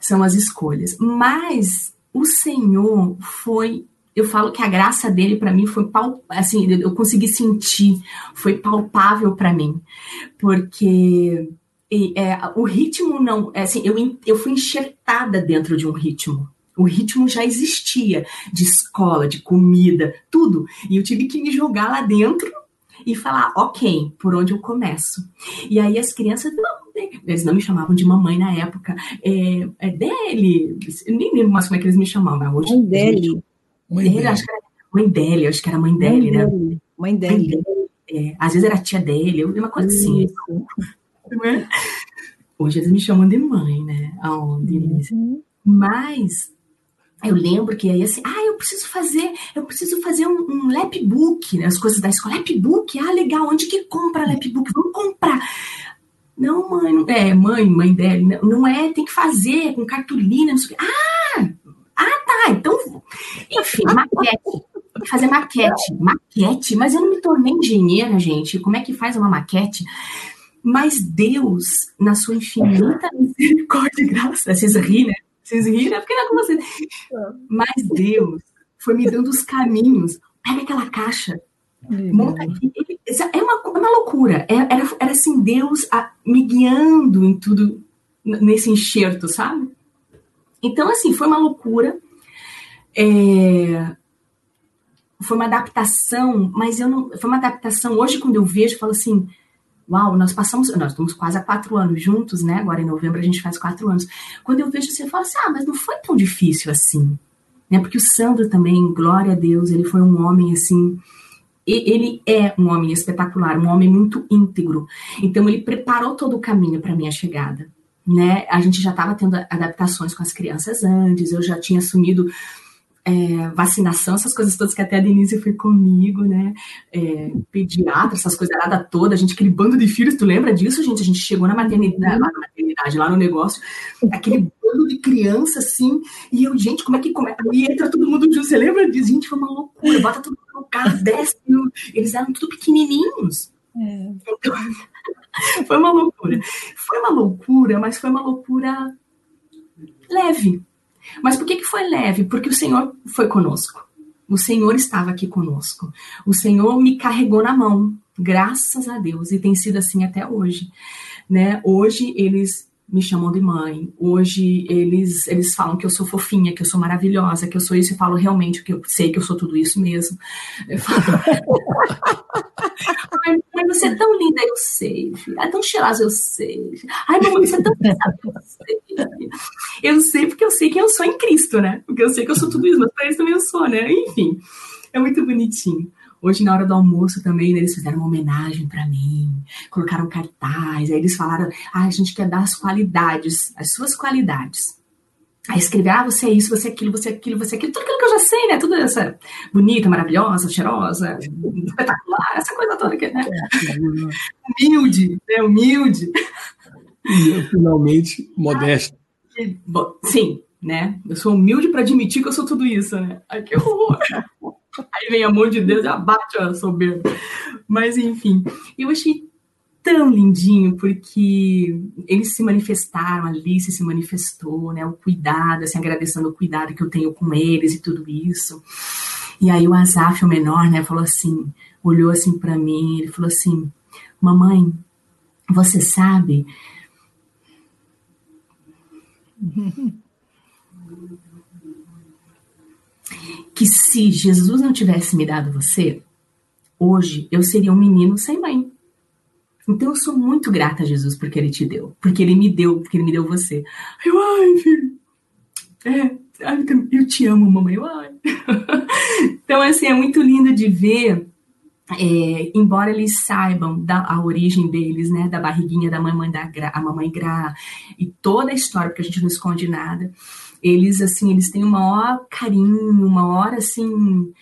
São as escolhas. Mas o Senhor foi eu falo que a graça dele para mim foi assim, eu consegui sentir, foi palpável para mim, porque é, o ritmo não, é, assim, eu, eu fui enxertada dentro de um ritmo. O ritmo já existia de escola, de comida, tudo. E eu tive que me jogar lá dentro e falar, ok, por onde eu começo? E aí as crianças, não, eles não me chamavam de mamãe na época, é, é dele, eu nem lembro mais como é que eles me chamavam, mas hoje... Mãe dele. Mãe dele, acho que era mãe dele, acho que era mãe dele, né? Mãe dele. É, às vezes era tia dele, uma coisa assim. É? Hoje eles me chamam de mãe, né? Aonde uhum. Mas eu lembro que aí assim, ah, eu preciso fazer, eu preciso fazer um, um lapbook, né? As coisas da escola. Lapbook, ah, legal, onde que compra lapbook? Vamos comprar. Não, mãe, é, mãe, mãe dele, não é, tem que fazer com cartolina, não sei o quê. Ah, ah, tá, então, enfim, maquete. Fazer maquete, maquete, mas eu não me tornei engenheira, gente. Como é que faz uma maquete? Mas Deus, na sua infinita misericórdia e graça, vocês riem, né? Vocês riram, é porque não é com você. Mas Deus foi me dando os caminhos. Pega aquela caixa, monta aqui. É uma, é uma loucura. É, era, era assim, Deus a, me guiando em tudo, nesse enxerto, sabe? Então, assim, foi uma loucura. É, foi uma adaptação, mas eu não. Foi uma adaptação. Hoje, quando eu vejo, eu falo assim Uau, nós passamos, nós estamos quase há quatro anos juntos, né? Agora em novembro a gente faz quatro anos. Quando eu vejo você, eu falo assim, ah, mas não foi tão difícil assim. Né? Porque o Sandro também, glória a Deus, ele foi um homem assim. Ele é um homem espetacular, um homem muito íntegro. Então ele preparou todo o caminho para minha chegada. Né? A gente já estava tendo adaptações com as crianças antes, eu já tinha assumido é, vacinação, essas coisas todas que até a Denise foi comigo, né? É, pediatra, essas coisas nada toda, a gente, aquele bando de filhos, tu lembra disso, gente? A gente chegou na maternidade, lá na maternidade, lá no negócio, aquele bando de criança, assim, e eu, gente, como é que como é? E entra todo mundo junto, você lembra disso? Gente, foi uma loucura, bota todo mundo no carro, desce, eles eram tudo pequenininhos. É. Então, foi uma loucura. Foi uma loucura, mas foi uma loucura leve mas por que, que foi leve? Porque o Senhor foi conosco. O Senhor estava aqui conosco. O Senhor me carregou na mão, graças a Deus, e tem sido assim até hoje. Né? Hoje eles me chamam de mãe. Hoje eles eles falam que eu sou fofinha, que eu sou maravilhosa, que eu sou isso. Eu falo realmente que eu sei que eu sou tudo isso mesmo. Eu falo... Ai, mãe, você é tão linda, eu sei. Filha. É tão cheirosa, eu sei. Ai, mamãe, você é tão pesada, eu sei. Eu sei porque eu sei que eu sou em Cristo, né? Porque eu sei que eu sou tudo isso, mas para eles também eu sou, né? Enfim, é muito bonitinho. Hoje, na hora do almoço também, né, eles fizeram uma homenagem para mim, colocaram cartaz, aí eles falaram: ah, a gente quer dar as qualidades, as suas qualidades. Aí escrever, ah, você é isso, você é aquilo, você é aquilo, você é aquilo, tudo aquilo que eu já sei, né? Tudo essa bonita, maravilhosa, cheirosa, espetacular, essa coisa toda que, né? Humilde, né? Humilde. E finalmente modesto. Ah, sim, né? Eu sou humilde para admitir que eu sou tudo isso, né? Ai, que horror! Aí vem amor de Deus e abate a soberba. Mas, enfim, eu achei tão lindinho, porque eles se manifestaram, a Alice se manifestou, né? O cuidado, assim, agradecendo o cuidado que eu tenho com eles e tudo isso. E aí o Azaf, o menor, né, falou assim, olhou assim para mim, ele falou assim, mamãe, você sabe que se Jesus não tivesse me dado você, hoje eu seria um menino sem mãe. Então eu sou muito grata a Jesus porque ele te deu, porque ele me deu, porque ele me deu você. Eu, ai, filho, é, eu te amo, mamãe. Ai. então, assim, é muito lindo de ver, é, embora eles saibam da a origem deles, né, da barriguinha da mamãe da a mamãe Gra e toda a história, porque a gente não esconde nada eles assim, eles têm o maior carinho, uma hora assim,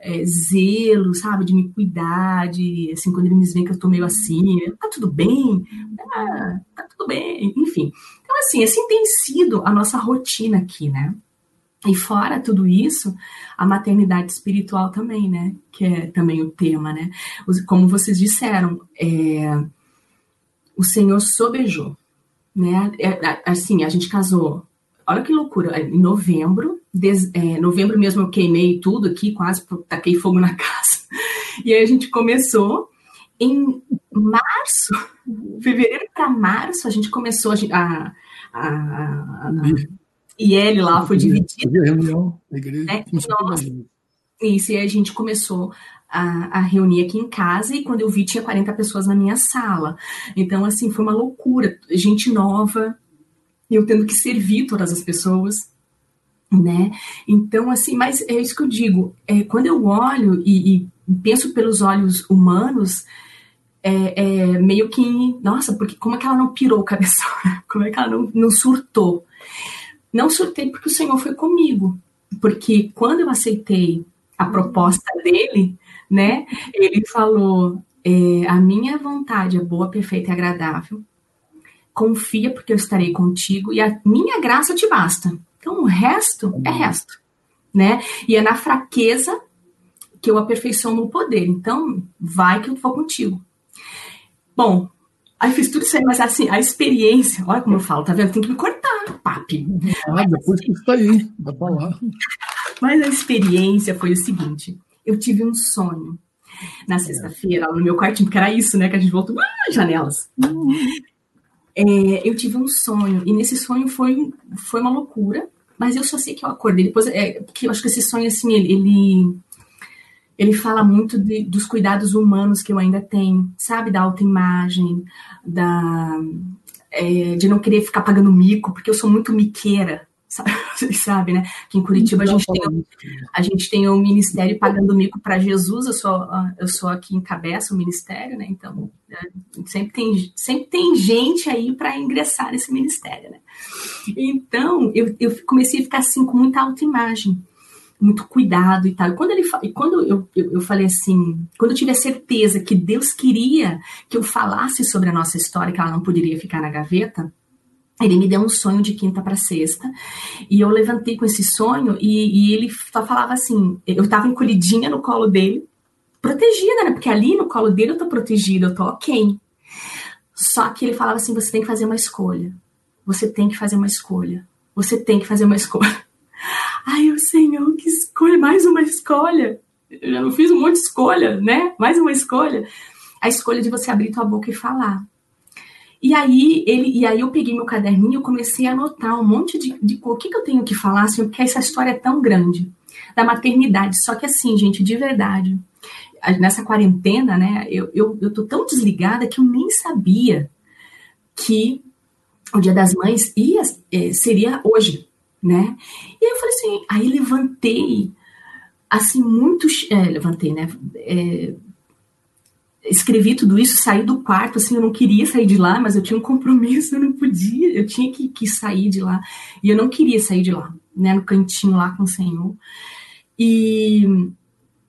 é, zelo, sabe, de me cuidar, de assim, quando eles veem que eu tô meio assim, tá tudo bem? Ah, tá tudo bem, enfim. Então, assim, assim tem sido a nossa rotina aqui, né? E fora tudo isso, a maternidade espiritual também, né? Que é também o tema, né? Como vocês disseram, é, o Senhor sobejou, né? É, assim, a gente casou. Olha que loucura! Em novembro, des, é, novembro mesmo eu queimei tudo aqui, quase taquei fogo na casa. E aí a gente começou. Em março, fevereiro para março, a gente começou a, a, a, a e ele lá foi dividido. Reunião, igreja. Né? isso, e a gente começou a, a, reunir aqui em casa, e quando eu vi, tinha 40 pessoas na minha sala. Então, assim, foi uma loucura. Gente nova, eu tendo que servir todas as pessoas, né? Então, assim, mas é isso que eu digo. É, quando eu olho e, e penso pelos olhos humanos, é, é, meio que, nossa, porque como é que ela não pirou o cabeção? Como é que ela não, não surtou? Não surtei porque o Senhor foi comigo. Porque quando eu aceitei a proposta dele, né, ele falou: é, a minha vontade é boa, perfeita e agradável. Confia, porque eu estarei contigo, e a minha graça te basta. Então, o resto é resto, né? E é na fraqueza que eu aperfeiçoo o poder. Então, vai que eu vou contigo. Bom, Aí fiz tudo isso aí, mas assim, a experiência, olha como eu falo, tá vendo? Tem que me cortar, papi. Ah, depois que isso aí, dá pra lá. Mas a experiência foi o seguinte: eu tive um sonho na sexta-feira, no meu quartinho, porque era isso, né? Que a gente voltou, ah, janelas. É, eu tive um sonho, e nesse sonho foi, foi uma loucura, mas eu só sei que eu acordei. Depois, é, porque eu acho que esse sonho, assim, ele, ele ele fala muito de, dos cuidados humanos que eu ainda tenho, sabe? Da autoimagem, da, é, de não querer ficar pagando mico, porque eu sou muito miqueira, sabe, sabe né? Que em Curitiba a gente, tem, a gente tem o ministério pagando mico para Jesus, eu sou, eu sou aqui encabeço o ministério, né? Então, é, sempre tem, sempre tem gente aí para ingressar nesse ministério, né? Então, eu, eu comecei a ficar assim com muita autoimagem muito cuidado e tal. E quando, ele, e quando eu, eu, eu, falei assim, quando eu tive a certeza que Deus queria que eu falasse sobre a nossa história, que ela não poderia ficar na gaveta, ele me deu um sonho de quinta para sexta, e eu levantei com esse sonho, e, e ele só falava assim, eu estava encolhidinha no colo dele, protegida, né? Porque ali no colo dele eu tô protegida, eu tô ok. Só que ele falava assim, você tem que fazer uma escolha. Você tem que fazer uma escolha. Você tem que fazer uma escolha. Ai, o Senhor, que escolha, mais uma escolha. Eu já não fiz um monte de escolha, né? Mais uma escolha. A escolha de você abrir tua boca e falar. E aí, ele, e aí eu peguei meu caderninho e comecei a anotar um monte de, de o que, que eu tenho que falar, assim, porque essa história é tão grande da maternidade. Só que assim, gente, de verdade, nessa quarentena, né, eu, eu, eu tô tão desligada que eu nem sabia que o Dia das Mães ia, é, seria hoje né? E aí eu falei assim, aí levantei, assim, muito, é, levantei, né? É, escrevi tudo isso, saí do quarto, assim, eu não queria sair de lá, mas eu tinha um compromisso, eu não podia, eu tinha que, que sair de lá, e eu não queria sair de lá, né, no cantinho lá com o Senhor, e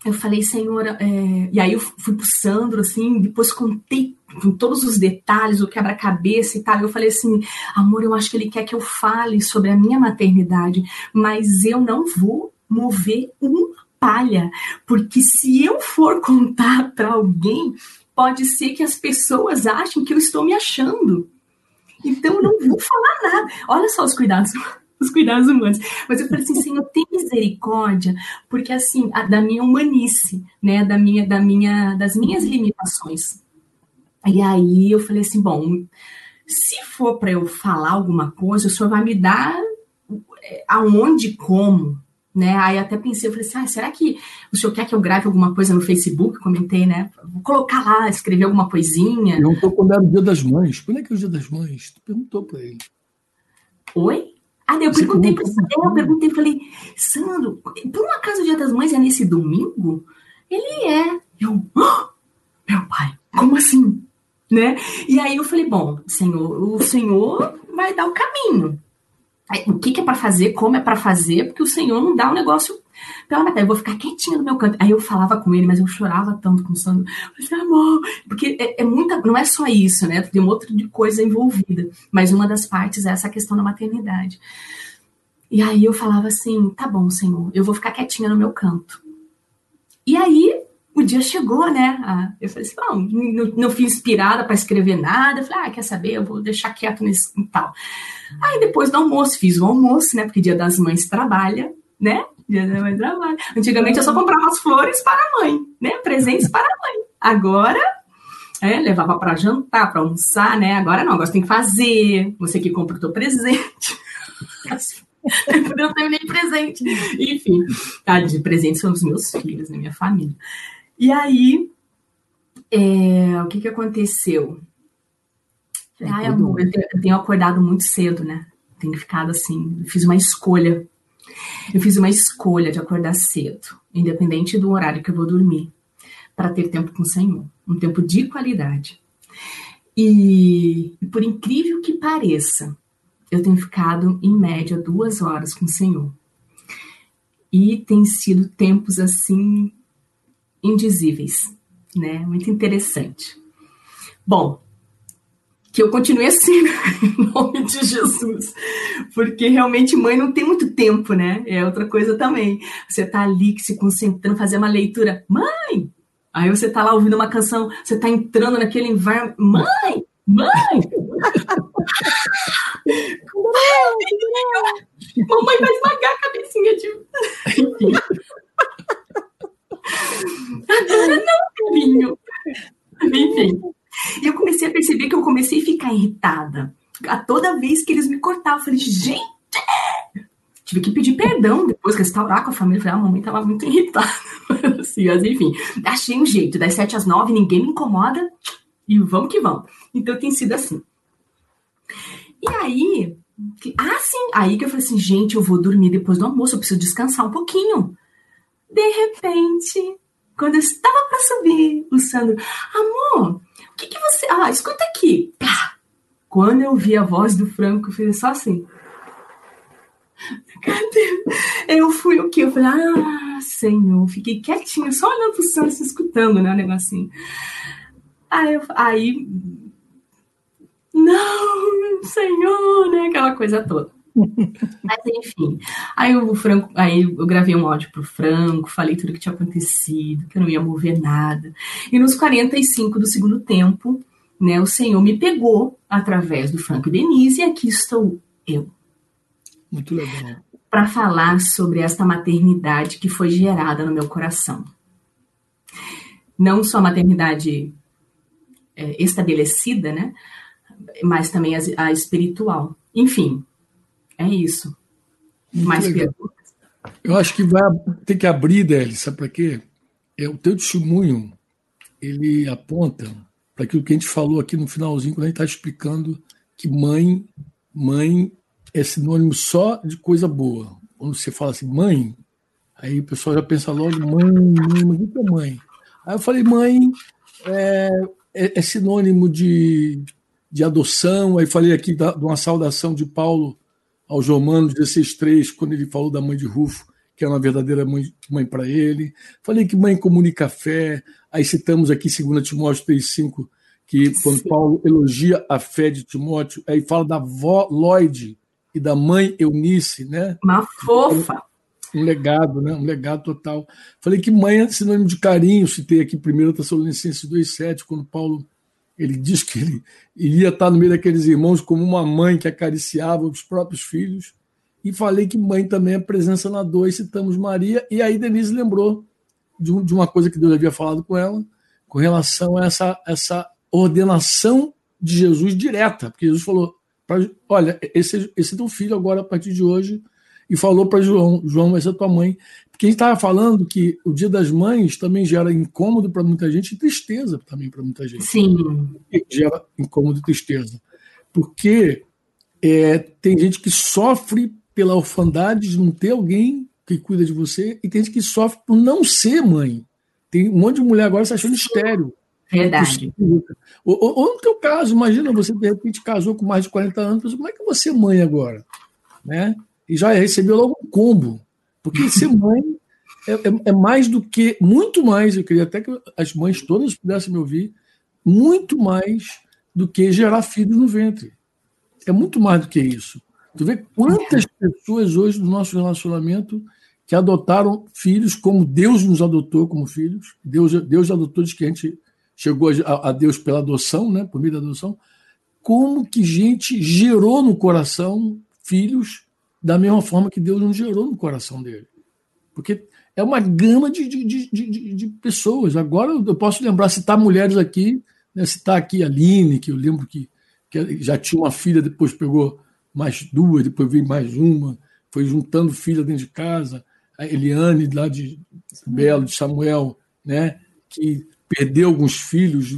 eu falei, Senhor, é... e aí eu fui pro Sandro, assim, depois contei com todos os detalhes, o quebra-cabeça e tal. Eu falei assim, amor, eu acho que ele quer que eu fale sobre a minha maternidade, mas eu não vou mover uma palha, porque se eu for contar para alguém, pode ser que as pessoas achem que eu estou me achando. Então eu não vou falar nada. Olha só os cuidados os cuidados humanos. Mas eu falei assim, Senhor, tem misericórdia, porque assim, a, da minha humanice, né, da minha, da minha, das minhas limitações. E aí eu falei assim, bom, se for para eu falar alguma coisa, o senhor vai me dar é, aonde, como, né? Aí até pensei, eu falei assim, ah, será que o senhor quer que eu grave alguma coisa no Facebook? Comentei, né? Vou colocar lá, escrever alguma coisinha. Perguntou quando era o dia das mães. Quando é que é o dia das mães? Tu perguntou para ele. Oi? Ah, eu perguntei para eu perguntei, falei, Sandro, por um acaso o dia das mães é nesse domingo? Ele é. Eu, meu pai, como assim? né? E aí eu falei, bom, Senhor, o Senhor vai dar o caminho. O que, que é para fazer, como é para fazer, porque o Senhor não dá um negócio pela metade. Eu vou ficar quietinha no meu canto. Aí eu falava com ele, mas eu chorava tanto com o Sandro. Eu falei, amor, porque é, é, muita, não é só isso, né? Tem uma outra coisa envolvida. Mas uma das partes é essa questão da maternidade. E aí eu falava assim, tá bom, Senhor, eu vou ficar quietinha no meu canto. E aí o dia chegou, né? Eu falei assim, não, não, não fui inspirada para escrever nada. Eu falei, ah, quer saber? Eu vou deixar quieto nesse tal. Aí depois do almoço, fiz o almoço, né? Porque dia das mães trabalha, né? Dia das mães trabalha. Antigamente eu só comprava as flores para a mãe, né? Presentes para a mãe. Agora, é, levava para jantar, para almoçar, né? Agora não, agora tem que fazer. Você que compra o teu presente. eu não tenho nem presente. Enfim, tá, de presente são os meus filhos, né? Minha família. E aí, é, o que, que aconteceu? Ai, amor, eu tenho acordado muito cedo, né? Tenho ficado assim, fiz uma escolha. Eu fiz uma escolha de acordar cedo, independente do horário que eu vou dormir, para ter tempo com o Senhor, um tempo de qualidade. E, e por incrível que pareça, eu tenho ficado em média duas horas com o Senhor. E tem sido tempos assim indizíveis, né? Muito interessante. Bom, que eu continue assim, em nome de Jesus. Porque realmente mãe não tem muito tempo, né? É outra coisa também. Você tá ali se concentrando, fazer uma leitura. Mãe! Aí você tá lá ouvindo uma canção, você tá entrando naquele environment. Mãe! Mãe! Mamãe vai esmagar a cabecinha de. Não, filhinho. Enfim. E eu comecei a perceber que eu comecei a ficar irritada. A toda vez que eles me cortavam, eu falei, gente! Tive que pedir perdão depois, restaurar com a família. Falei, ah, a mamãe estava muito irritada. assim, mas enfim, achei um jeito. Das sete às nove, ninguém me incomoda. E vamos que vamos. Então tem sido assim. E aí, ah, sim. Aí que eu falei assim, gente, eu vou dormir depois do almoço, eu preciso descansar um pouquinho. De repente, quando eu estava para subir, o Sandro, amor, que, que você. Ah, escuta aqui. Pá. Quando eu vi a voz do Franco, eu fiz só assim. Cadê? Eu fui o quê? Eu falei, ah, Senhor, fiquei quietinha, só olhando pro se escutando, né, o negocinho. Aí, eu, aí, não, Senhor, né, aquela coisa toda. Mas enfim, aí o Franco, aí eu gravei um áudio pro Franco, falei tudo que tinha acontecido, que eu não ia mover nada. E nos 45 do segundo tempo, né, o Senhor me pegou através do Franco e Denise, e aqui estou eu. Muito legal. Para falar sobre esta maternidade que foi gerada no meu coração. Não só a maternidade é, estabelecida, né? Mas também a, a espiritual. Enfim, é isso. Muito Mais legal. perguntas? Eu acho que vai ter que abrir, Deli, sabe para quê? É, o teu testemunho, ele aponta para aquilo que a gente falou aqui no finalzinho, quando a gente está explicando que mãe, mãe é sinônimo só de coisa boa. Quando você fala assim, mãe, aí o pessoal já pensa logo, mãe, mãe, mas o que é mãe? Aí eu falei, mãe é, é, é sinônimo de, de adoção. Aí falei aqui da, de uma saudação de Paulo aos Romanos 16,3, quando ele falou da mãe de Rufo, que é uma verdadeira mãe, mãe para ele. Falei que mãe comunica fé. Aí citamos aqui 2 Timóteo 3,5, que quando Paulo elogia a fé de Timóteo, aí fala da avó Lloyd e da mãe Eunice, né? Uma fofa. Um legado, né? Um legado total. Falei que mãe é sinônimo de carinho, citei aqui 1 Tessalonicenses 2,7, quando Paulo ele diz que ele iria estar no meio daqueles irmãos como uma mãe que acariciava os próprios filhos. E falei que mãe também é presença na dor, e citamos Maria. E aí Denise lembrou de, de uma coisa que Deus havia falado com ela, com relação a essa, essa ordenação de Jesus direta. Porque Jesus falou: pra, Olha, esse, esse é teu filho agora, a partir de hoje. E falou para João: João, essa é tua mãe. Porque a gente estava falando que o Dia das Mães também gera incômodo para muita gente e tristeza também para muita gente. Sim. Gera incômodo e tristeza. Porque é, tem gente que sofre pela orfandade de não ter alguém que cuida de você e tem gente que sofre por não ser mãe. Tem um monte de mulher agora se achando estéreo. Verdade. Ou, ou, ou, no teu caso, imagina você de repente casou com mais de 40 anos, como é que você é mãe agora? né? E já recebeu logo um combo. Porque ser mãe é, é, é, mais do que, muito mais, eu queria até que as mães todas pudessem me ouvir, muito mais do que gerar filhos no ventre. É muito mais do que isso. Tu vê quantas pessoas hoje no nosso relacionamento que adotaram filhos como Deus nos adotou como filhos. Deus, Deus adotou de que a gente chegou a, a Deus pela adoção, né, por meio da adoção. Como que gente gerou no coração filhos da mesma forma que Deus não gerou no coração dele. Porque é uma gama de, de, de, de, pessoas. Agora eu posso lembrar, citar mulheres aqui, né, citar aqui a Aline, que eu lembro que, que já tinha uma filha, depois pegou mais duas, depois veio mais uma, foi juntando filha dentro de casa. A Eliane, lá de Belo, de Samuel, né, que perdeu alguns filhos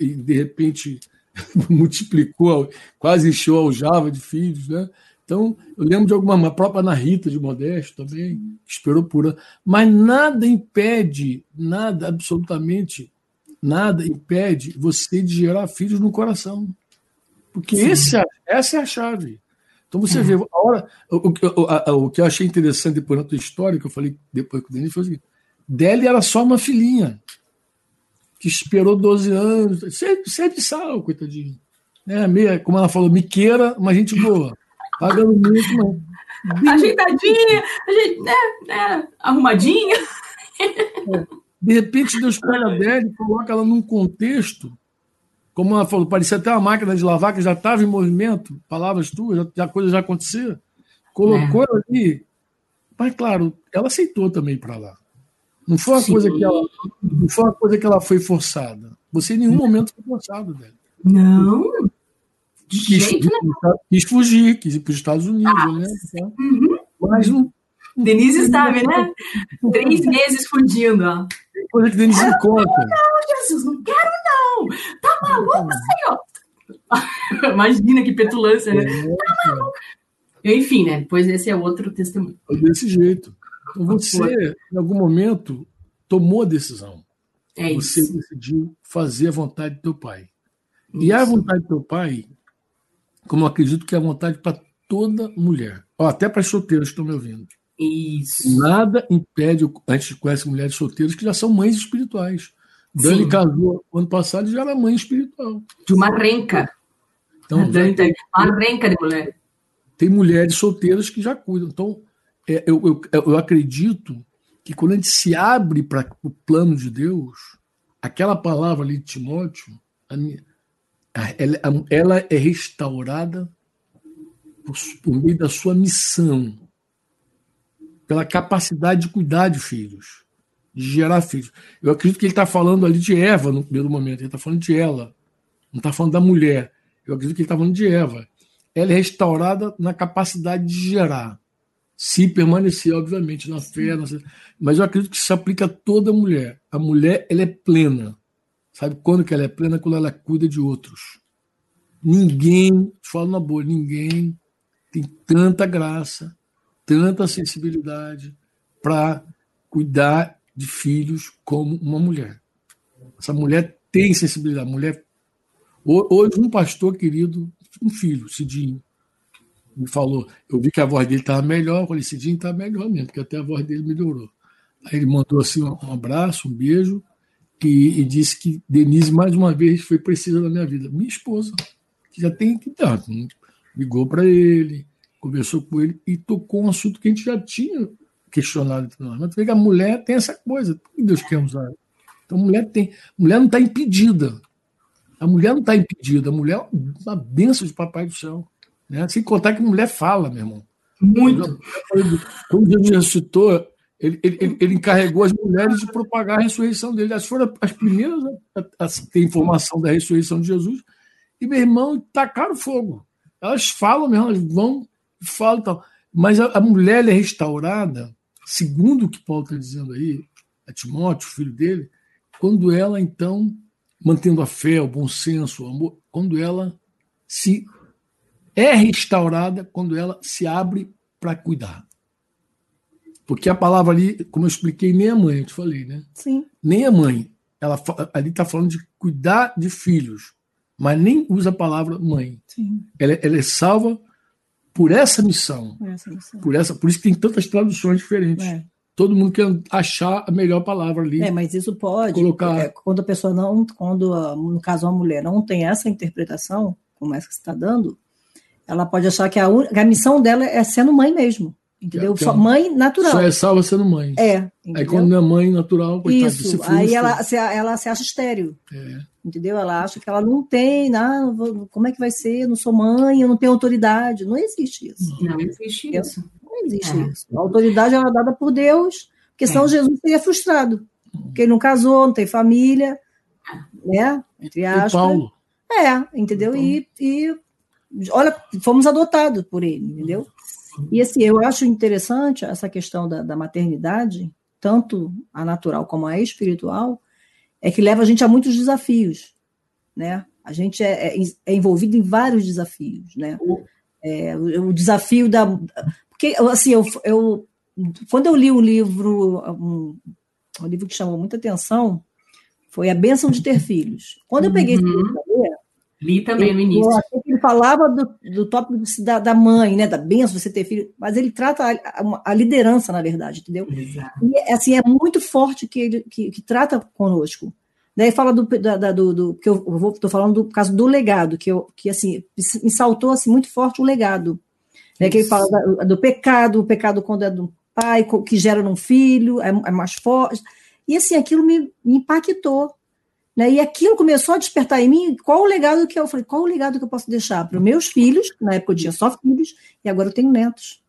e de repente multiplicou, quase encheu a aljava de filhos, né? Então, eu lembro de alguma, a própria Ana Rita de Modesto também, esperou por. Mas nada impede, nada, absolutamente nada impede você de gerar filhos no coração. Porque esse, é, essa é a chave. Então você uhum. vê, a hora, o, o, o, que eu achei interessante depois na tua história, que eu falei depois com o Denis, foi o seguinte: Deli era só uma filhinha, que esperou 12 anos, você é de sal, coitadinho. É, meia, como ela falou, miqueira, uma gente boa. Pagando muito, mas. Ajeitadinha, gente, né, né, arrumadinha. É. De repente, Deus pega a Deli e coloca ela num contexto como ela falou, parecia até uma máquina de lavar que já estava em movimento, palavras tuas, já, já a coisa já acontecia. Colocou é. ela ali. Mas, claro, ela aceitou também para lá. Não foi uma coisa que ela não foi uma coisa que ela foi forçada. Você em nenhum momento foi forçado dela. Não. Quis, quis, quis, fugir, quis ir para os Estados Unidos, ah, né? Uhum. Mas não. Denise sabe, né? Três meses fugindo, ó. Coisa que Denise encontra. Não, Jesus, não quero não. Tá maluco, senhor? Imagina que petulância, né? É, tá maluco. Enfim, né? Depois esse é outro testemunho. Desse jeito. Então você, em algum momento, tomou a decisão. É você isso. decidiu fazer a vontade do teu pai. Isso. E a vontade do teu pai, como eu acredito que é a vontade para toda mulher, ó, até para as solteiras que estão me ouvindo. Isso. Nada impede, a gente conhece mulheres solteiras que já são mães espirituais. Dani Sim. casou ano passado e já era mãe espiritual. De uma renca. Então, Dani tem uma renca de mulher. Tem mulheres solteiras que já cuidam. Então, é, eu, eu, eu acredito que quando a gente se abre para o plano de Deus, aquela palavra ali de Timóteo, ela, ela é restaurada por, por meio da sua missão, pela capacidade de cuidar de filhos de gerar filhos. Eu acredito que ele está falando ali de Eva no primeiro momento, ele está falando de ela, não está falando da mulher. Eu acredito que ele está falando de Eva. Ela é restaurada na capacidade de gerar, se permanecer, obviamente, na fé. Na... Mas eu acredito que isso aplica a toda mulher. A mulher ela é plena. Sabe quando que ela é plena? Quando ela cuida de outros. Ninguém, falo na boa, ninguém tem tanta graça, tanta sensibilidade para cuidar de filhos como uma mulher. Essa mulher tem sensibilidade. Mulher. Hoje, um pastor querido, um filho, Cidinho, me falou. Eu vi que a voz dele estava melhor. Eu falei, Cidinho está melhor mesmo, porque até a voz dele melhorou. Aí ele mandou assim um abraço, um beijo, e, e disse que Denise, mais uma vez, foi precisa na minha vida. Minha esposa, que já tem que dar. Ligou para ele, conversou com ele e tocou um assunto que a gente já tinha questionado entre nós. Mas a mulher tem essa coisa, que Deus quer usar. Então a mulher tem. A mulher não está impedida. A mulher não está impedida. A mulher é uma benção de papai do céu. Né? Sem contar que a mulher fala, meu irmão. Muito. Quando Jesus ressuscitou, ele, ele, ele, encarregou as mulheres de propagar a ressurreição dele. Elas foram as primeiras a, ter informação da ressurreição de Jesus. E, meu irmão, tacaram fogo. Elas falam mesmo, elas vão e falam e tal. Mas a, a mulher é restaurada segundo o que Paulo está dizendo aí, a Timóteo, filho dele, quando ela, então, mantendo a fé, o bom senso, o amor, quando ela se é restaurada, quando ela se abre para cuidar. Porque a palavra ali, como eu expliquei, nem a mãe, eu te falei, né? Sim. Nem a mãe. Ela ali está falando de cuidar de filhos, mas nem usa a palavra mãe. Sim. Ela, ela é salva por essa missão. Por essa missão. Por, essa, por isso que tem tantas traduções diferentes. É. Todo mundo quer achar a melhor palavra ali. É, mas isso pode. Colocar... É, quando a pessoa não, quando, no caso, uma mulher não tem essa interpretação, como essa que você está dando, ela pode achar que a, a missão dela é sendo mãe mesmo. Entendeu? Só mãe natural. Só é salva sendo mãe. É. Entendeu? Aí quando não é mãe natural, coitado, Isso. Se aí ela se, ela se acha estéreo. É. Entendeu? Ela acha que ela não tem, não, como é que vai ser? Eu não sou mãe, eu não tenho autoridade. Não existe isso. Não existe isso. Não existe é. isso. A autoridade é dada por Deus, porque senão é. Jesus seria frustrado. Porque ele não casou, não tem família, né? Entre aspas. E Paulo. É, entendeu? E, e olha, fomos adotados por ele, entendeu? E assim, eu acho interessante essa questão da, da maternidade, tanto a natural como a espiritual, é que leva a gente a muitos desafios, né? A gente é, é, é envolvido em vários desafios, né? É, o, o, desafio da... Porque, assim, eu, eu, quando eu li um livro, um, um livro que chamou muita atenção, foi A Bênção de Ter Filhos. Quando eu peguei uhum. esse livro Li também no início. Ele falava do, do tópico da, da mãe, né? Da benção, você ter filho, mas ele trata a, a, a liderança, na verdade, entendeu? Exato. E assim, é muito forte que ele que, que trata conosco. Daí fala do, da, do, do que eu vou, tô falando do caso do legado, que, eu, que assim, me saltou assim, muito forte o legado. Né, que ele fala da, do pecado, o pecado quando é do pai, que gera num filho, é, é mais forte. E assim, aquilo me, me impactou. Né? E aquilo começou a despertar em mim qual o legado que eu falei, qual o legado que eu posso deixar para os meus filhos, na época eu tinha só filhos, e agora eu tenho netos.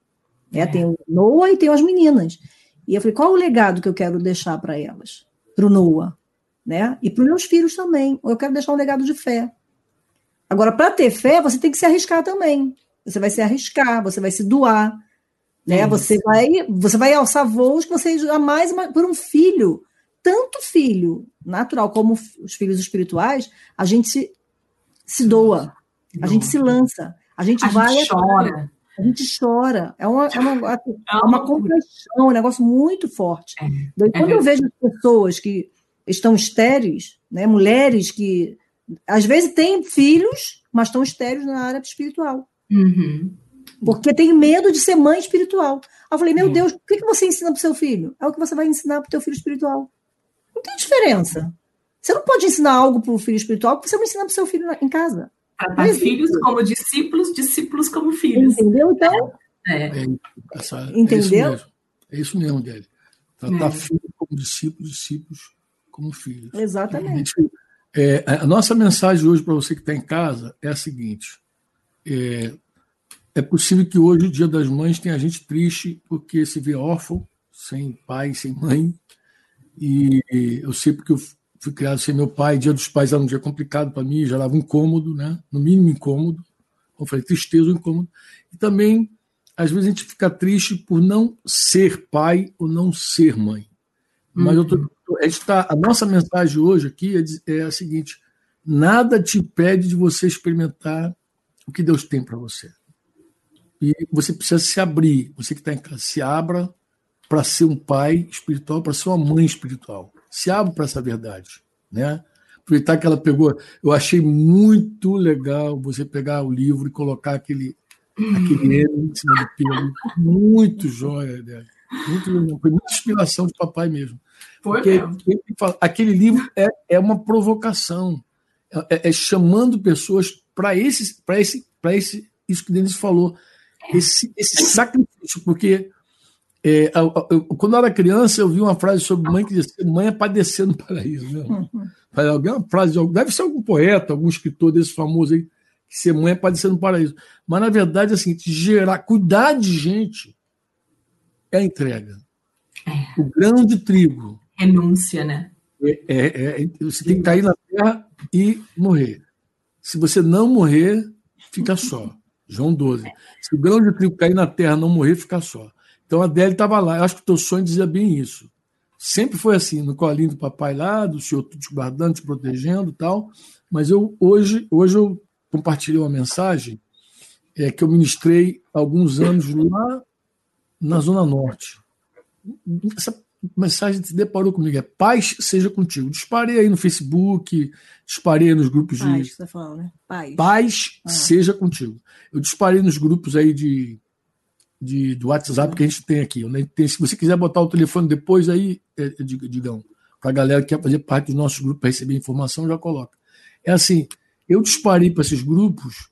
Né? É. Tenho Noah e tenho as meninas. E eu falei, qual o legado que eu quero deixar para elas? Para o Noah. Né? E para os meus filhos também. Eu quero deixar um legado de fé. Agora, para ter fé, você tem que se arriscar também. Você vai se arriscar, você vai se doar. Né? Você, vai, você vai alçar voos que você jamais. Por um filho tanto filho natural como os filhos espirituais, a gente se, se doa, a gente se lança, a gente a vai. Gente chora. A gente chora. É uma, é uma, é uma compaixão, é um negócio muito forte. É, Daí, quando é eu vejo pessoas que estão estéreis, né, mulheres que às vezes têm filhos, mas estão estéreis na área espiritual. Uhum. Porque tem medo de ser mãe espiritual. eu falei, meu Deus, o que, que você ensina para o seu filho? É o que você vai ensinar para o teu filho espiritual. Não tem diferença. Você não pode ensinar algo para o filho espiritual que você não ensina para o seu filho em casa. Tratar filhos como discípulos, discípulos como filhos. Entendeu? Então. É. é. Essa, Entendeu? É isso mesmo, é Délio. Tratar é. filhos como discípulos, discípulos como filhos. Exatamente. É, a nossa mensagem hoje para você que está em casa é a seguinte: é, é possível que hoje, o Dia das Mães, tenha gente triste porque se vê órfão, sem pai, sem mãe, e eu sei porque eu fui criado sem meu pai, dia dos pais era um dia complicado para mim, já dava um incômodo, né? no mínimo incômodo. Eu falei, tristeza ou incômodo. E também, às vezes, a gente fica triste por não ser pai ou não ser mãe. Mas eu tô, uhum. a, gente tá, a nossa mensagem hoje aqui é, é a seguinte: nada te impede de você experimentar o que Deus tem para você. E você precisa se abrir. Você que está em casa, se abra para ser um pai espiritual, para ser uma mãe espiritual. Se abre para essa verdade, né? Aproveitar que ela pegou, eu achei muito legal você pegar o livro e colocar aquele aquele M em cima do pelo, muito joia, né? muito, foi muita inspiração de papai mesmo. Porque aquele livro é, é uma provocação, é, é chamando pessoas para esse, para esse, para esse, isso que Denis falou, esse, esse sacrifício, porque é, eu, eu, quando eu era criança, eu vi uma frase sobre mãe que dizia: mãe é padecer no paraíso. Né? Uhum. Alguma frase, deve ser algum poeta, algum escritor desse famoso aí, que ser mãe é padecer no paraíso. Mas, na verdade, é assim, gerar, cuidar de gente é a entrega. É. O grão de trigo. Renúncia, né? É, é, é, você tem que cair na terra e morrer. Se você não morrer, fica só. João 12. Se o grão de trigo cair na terra e não morrer, fica só. Então a Adélia estava lá. Eu acho que o teu sonho dizia bem isso. Sempre foi assim, no colinho do papai lá, do senhor te guardando, te protegendo e tal. Mas eu hoje, hoje eu compartilhei uma mensagem é, que eu ministrei alguns anos lá na Zona Norte. Essa, mensagem se deparou comigo, é paz seja contigo. Disparei aí no Facebook, disparei nos grupos paz, de. Que você tá falando, né? Paz. Paz ah. seja contigo. Eu disparei nos grupos aí de, de, do WhatsApp que a gente tem aqui. Né? Se você quiser botar o telefone depois aí, é, digam, para a galera que quer fazer parte do nosso grupo para receber informação, já coloca. É assim, eu disparei para esses grupos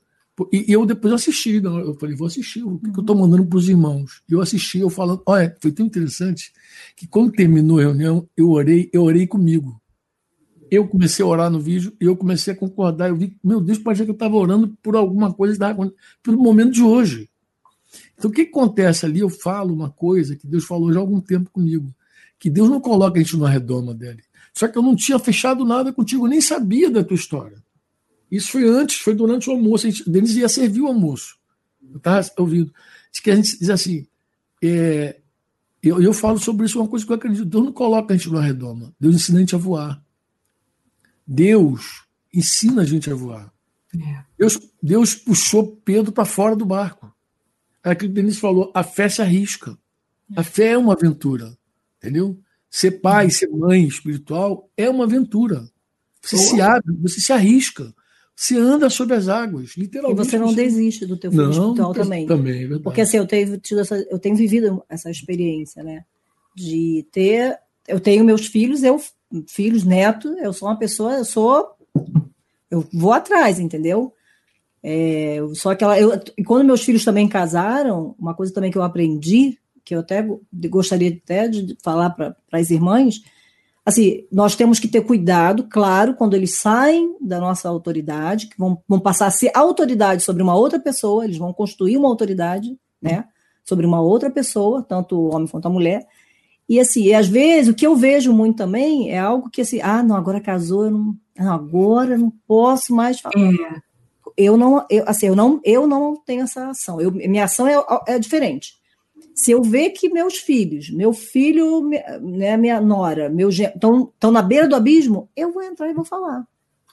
e, eu depois assisti, não, eu falei, vou assistir, o que eu estou mandando para os irmãos? Eu assisti, eu falando, olha, foi tão interessante que quando terminou a reunião, eu orei, eu orei comigo. Eu comecei a orar no vídeo e eu comecei a concordar. Eu vi, meu Deus, parecia que eu estava orando por alguma coisa, pelo momento de hoje. Então, o que acontece ali? Eu falo uma coisa que Deus falou já há algum tempo comigo, que Deus não coloca a gente numa redoma dele. Só que eu não tinha fechado nada contigo, nem sabia da tua história. Isso foi antes, foi durante o almoço. A gente, Denis ia servir o almoço. Eu estava ouvindo. Diz que a gente diz assim. É, eu, eu falo sobre isso, uma coisa que eu acredito. Deus não coloca a gente numa redoma. Deus ensina a gente a voar. Deus ensina a gente a voar. É. Deus, Deus puxou Pedro para fora do barco. É aquilo que o Denise falou: a fé se arrisca. A fé é uma aventura. Entendeu? Ser pai, ser mãe espiritual é uma aventura. Você se abre, você se arrisca. Você anda sobre as águas, literalmente. E você não desiste do teu filho não, espiritual também. Também, é verdade. Porque assim, eu tenho, tido essa, eu tenho vivido essa experiência, né? De ter. Eu tenho meus filhos, eu, filhos, neto, eu sou uma pessoa, eu sou. Eu vou atrás, entendeu? É, só que ela, eu, quando meus filhos também casaram, uma coisa também que eu aprendi, que eu até gostaria até de falar para as irmãs, assim, nós temos que ter cuidado, claro, quando eles saem da nossa autoridade, que vão, vão passar a ser autoridade sobre uma outra pessoa, eles vão construir uma autoridade, né, sobre uma outra pessoa, tanto o homem quanto a mulher. E assim, e às vezes o que eu vejo muito também é algo que assim, ah, não, agora casou, eu não agora eu não posso mais falar. É. Eu não, eu, assim, eu não, eu não tenho essa ação. Eu, minha ação é, é diferente se eu ver que meus filhos, meu filho, né, minha nora, meu estão na beira do abismo, eu vou entrar e vou falar.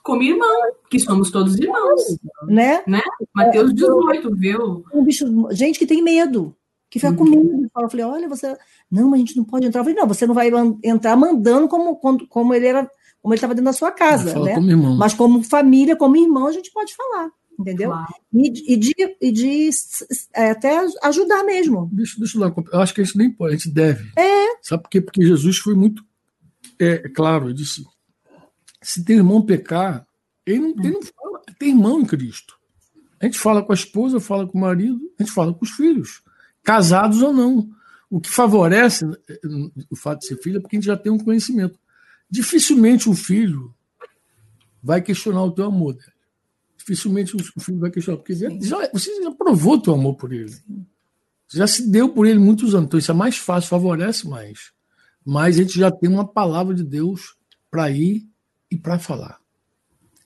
Como irmão, que somos todos irmãos. Né? né? Mateus 18, viu? Um bicho, gente que tem medo, que fica uhum. com medo. Eu falei, olha, você. Não, mas a gente não pode entrar. Eu falei, não, você não vai entrar mandando como, como ele era, como ele estava dentro da sua casa, né? Como mas como família, como irmão, a gente pode falar entendeu? Claro. E, e, de, e de é, até ajudar mesmo. Deixa, deixa eu lá, eu acho que a gente nem pode, a gente deve. É. Sabe por quê? Porque Jesus foi muito é, claro, ele disse: se tem irmão pecar, ele não, ele não fala, tem irmão em Cristo. A gente fala com a esposa, fala com o marido, a gente fala com os filhos, casados ou não. O que favorece é, o fato de ser filho é porque a gente já tem um conhecimento. Dificilmente um filho vai questionar o teu amor dele dificilmente o filho vai questionar, porque já, você já provou teu amor por ele. Já se deu por ele muitos anos. Então isso é mais fácil, favorece mais. Mas a gente já tem uma palavra de Deus para ir e para falar.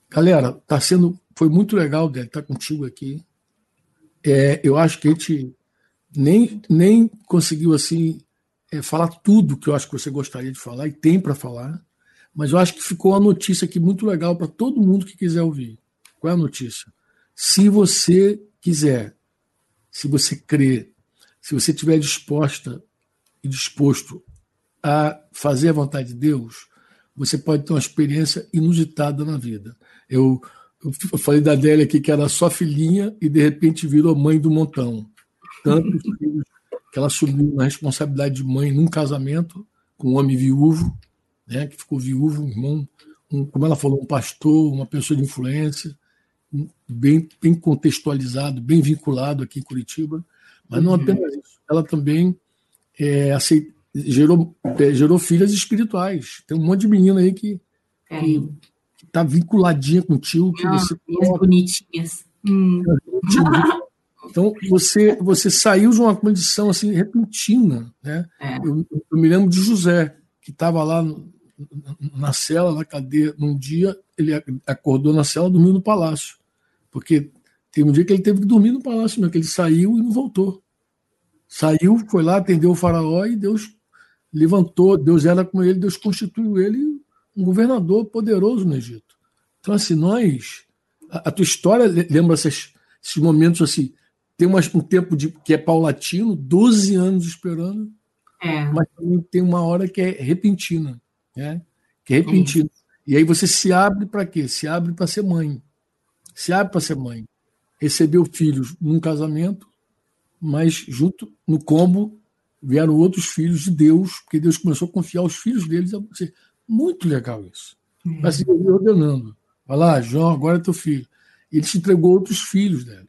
Galera, tá sendo, foi muito legal dele estar tá contigo aqui. É, eu acho que a gente nem, nem conseguiu assim é, falar tudo que eu acho que você gostaria de falar e tem para falar, mas eu acho que ficou uma notícia aqui muito legal para todo mundo que quiser ouvir. Qual é a notícia? Se você quiser, se você crer, se você estiver disposta e disposto a fazer a vontade de Deus, você pode ter uma experiência inusitada na vida. Eu, eu falei da Adélia aqui que era só filhinha e de repente virou mãe do montão. Filhos que ela assumiu na responsabilidade de mãe num casamento com um homem viúvo, né, que ficou viúvo, um irmão, um, como ela falou, um pastor, uma pessoa de influência bem, bem contextualizado, bem vinculado aqui em Curitiba, mas não uhum. apenas isso. Ela também é, aceit, gerou, é, gerou filhas espirituais. Tem um monte de menina aí que é. está vinculadinha contigo. Que ah, você bonitinhas. Hum. Então você você saiu de uma condição assim repentina, né? É. Eu, eu, me lembro de José que estava lá no, na cela, na cadeia, num dia ele acordou na cela, dormiu no palácio. Porque teve um dia que ele teve que dormir no palácio, mesmo, que ele saiu e não voltou. Saiu, foi lá, atendeu o faraó e Deus levantou, Deus era com ele, Deus constituiu ele um governador poderoso no Egito. Então, assim, nós. A, a tua história lembra esses, esses momentos assim. Tem um tempo de, que é paulatino, 12 anos esperando. é. mas também tem uma hora que é repentina, né? Que é repentina. E aí você se abre para quê? Se abre para ser mãe. Se abre para ser mãe. Recebeu filhos num casamento, mas junto no combo vieram outros filhos de Deus, porque Deus começou a confiar os filhos deles a você. Muito legal isso. Vai se ordenando. Vai lá, João, agora é teu filho. Ele te entregou outros filhos dele.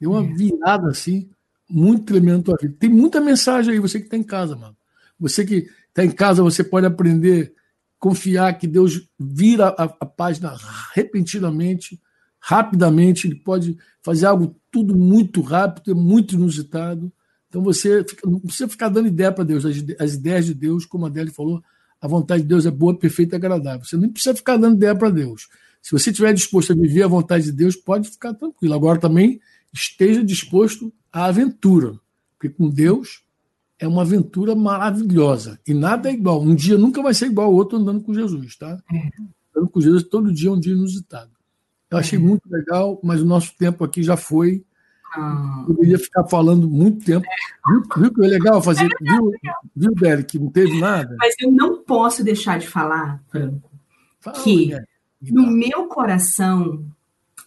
Deu uma virada assim, muito tremenda na tua vida. Tem muita mensagem aí, você que está em casa, mano. Você que está em casa, você pode aprender, confiar que Deus vira a, a página repentinamente, rapidamente. Ele pode fazer algo tudo muito rápido, é muito inusitado. Então você fica, não precisa ficar dando ideia para Deus. As, as, ideias de Deus, como a Adele falou, a vontade de Deus é boa, perfeita e agradável. Você não precisa ficar dando ideia para Deus. Se você estiver disposto a viver a vontade de Deus, pode ficar tranquilo. Agora também esteja disposto à aventura, porque com Deus é uma aventura maravilhosa e nada é igual. Um dia nunca vai ser igual ao outro andando com Jesus, tá? É. Andando com Jesus todo dia é um dia inusitado. Eu achei é. muito legal, mas o nosso tempo aqui já foi. Ah. Poderia ficar falando muito tempo. Viu, viu que é legal fazer? É legal, viu, viu, que não teve nada? Mas eu não posso deixar de falar, Franco, Fala, que no meu coração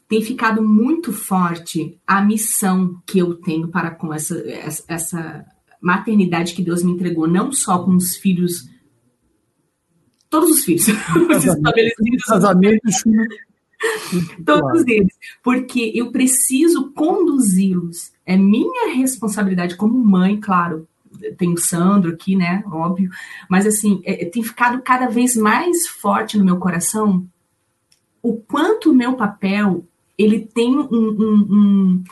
tem ficado muito forte a missão que eu tenho para com essa, essa maternidade que Deus me entregou, não só com os filhos, todos os filhos, estabelecidos. Casamentos, Todos eles, porque eu preciso conduzi-los. É minha responsabilidade como mãe, claro. Tem o Sandro aqui, né? Óbvio. Mas, assim, é, tem ficado cada vez mais forte no meu coração o quanto o meu papel ele tem um, um, um,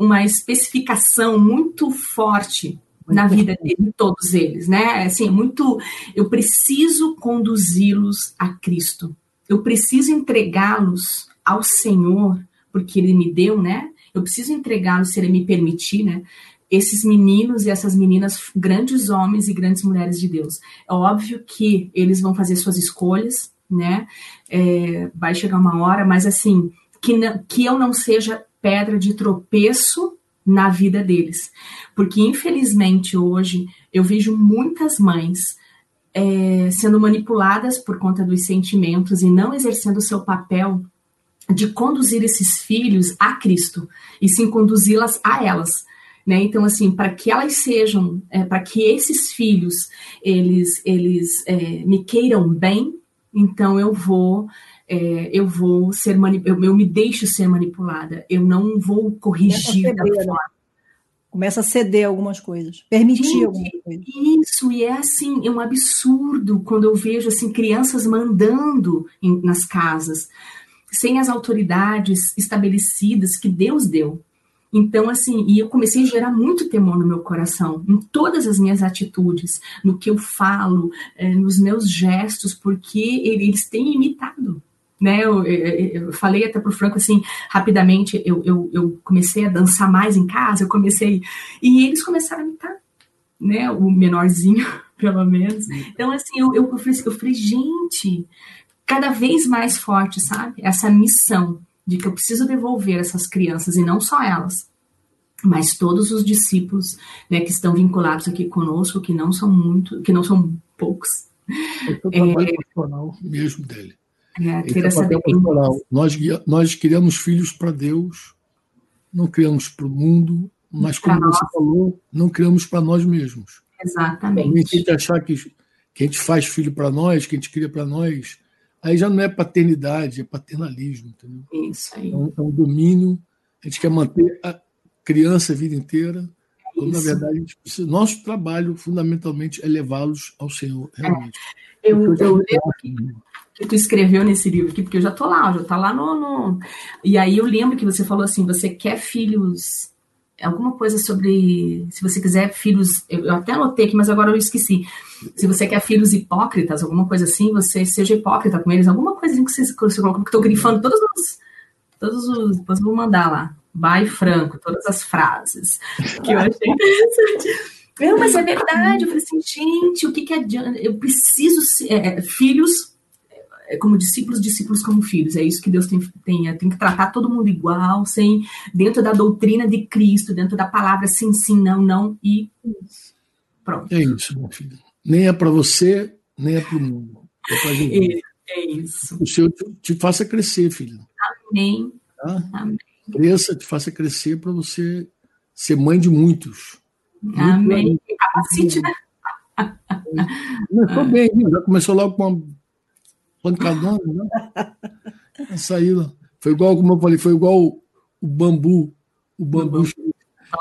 uma especificação muito forte na vida de todos eles, né? Assim, muito. Eu preciso conduzi-los a Cristo eu preciso entregá-los ao Senhor, porque Ele me deu, né? Eu preciso entregá-los se Ele me permitir, né? Esses meninos e essas meninas, grandes homens e grandes mulheres de Deus. É óbvio que eles vão fazer suas escolhas, né? É, vai chegar uma hora, mas assim, que, não, que eu não seja pedra de tropeço na vida deles. Porque, infelizmente, hoje eu vejo muitas mães é, sendo manipuladas por conta dos sentimentos e não exercendo o seu papel de conduzir esses filhos a Cristo e sim conduzi-las a elas. Né? Então, assim, para que elas sejam, é, para que esses filhos eles, eles é, me queiram bem, então eu vou é, eu vou ser eu, eu me deixo ser manipulada, eu não vou corrigir da forma. Começa a ceder algumas coisas, permitir Gente, algumas coisas. Isso, e é assim, é um absurdo quando eu vejo assim crianças mandando em, nas casas, sem as autoridades estabelecidas que Deus deu. Então, assim, e eu comecei a gerar muito temor no meu coração, em todas as minhas atitudes, no que eu falo, eh, nos meus gestos, porque eles têm imitado né? Eu, eu, eu, falei até pro Franco assim, rapidamente, eu, eu, eu, comecei a dançar mais em casa, eu comecei. E eles começaram a imitar, né? O menorzinho, pelo menos. Então, assim, eu, eu, eu, falei, eu falei, gente, cada vez mais forte, sabe? Essa missão de que eu preciso devolver essas crianças, e não só elas, mas todos os discípulos né, que estão vinculados aqui conosco, que não são muito, que não são poucos. É o trabalho é, mesmo dele. É, ter essa dependência. Nós, nós criamos filhos para Deus, não criamos para o mundo, mas como você falou, não criamos para nós mesmos. Exatamente. A gente achar que, que a gente faz filho para nós, que a gente cria para nós, aí já não é paternidade, é paternalismo, entendeu? Isso aí. É um, é um domínio, a gente quer manter a criança a vida inteira, quando, na verdade, nosso trabalho, fundamentalmente, é levá-los ao Senhor, realmente. É. Eu, eu, lembro que, que tu escreveu nesse livro aqui, porque eu já tô lá, já tá lá no, no, E aí eu lembro que você falou assim, você quer filhos. Alguma coisa sobre. Se você quiser filhos. Eu até anotei aqui, mas agora eu esqueci. Se você quer filhos hipócritas, alguma coisa assim, você seja hipócrita com eles, alguma coisa assim que você, que você colocou, porque eu tô grifando todos os. Todos os. Depois eu vou mandar lá. By Franco, todas as frases. Que eu achei interessante. Não, mas é verdade. Eu falei assim, gente, o que, que adianta? Eu preciso ser. É, filhos é como discípulos, discípulos como filhos. É isso que Deus tem, tem, tem que tratar todo mundo igual, sem dentro da doutrina de Cristo, dentro da palavra sim, sim, não, não e Pronto. É isso, meu filho. Nem é para você, nem é para o mundo. É, é, é isso. O Senhor te, te faça crescer, filho. Amém. Tá? Amém. Cresça, te faça crescer para você ser mãe de muitos. Amém. Capacite, né? Começou bem, já começou logo com uma pancadona, né? Saiu. Foi igual, como eu falei, foi igual o, o bambu. O bambu.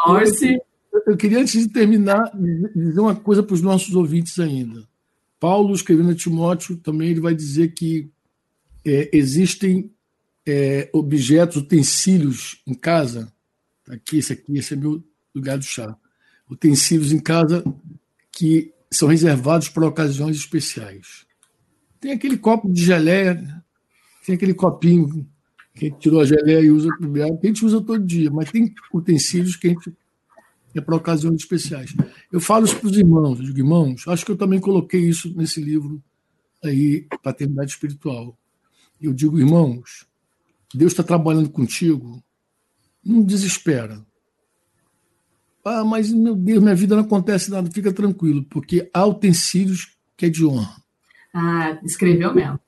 Torce. Eu, eu queria, antes de terminar, dizer uma coisa para os nossos ouvintes ainda. Paulo, escrevendo a Timóteo, também ele vai dizer que é, existem é, objetos, utensílios em casa. Tá aqui, esse aqui, esse é meu lugar do chá. Utensílios em casa que são reservados para ocasiões especiais. Tem aquele copo de geleia, tem aquele copinho que a gente tirou a geleia e usa para que a gente usa todo dia, mas tem utensílios que a gente é para ocasiões especiais. Eu falo isso para os irmãos, eu digo, irmãos, acho que eu também coloquei isso nesse livro aí, Paternidade Espiritual. Eu digo, irmãos, Deus está trabalhando contigo, não desespera. Ah, mas meu Deus, minha vida não acontece nada, fica tranquilo, porque há utensílios que é de honra. Ah, escreveu mesmo.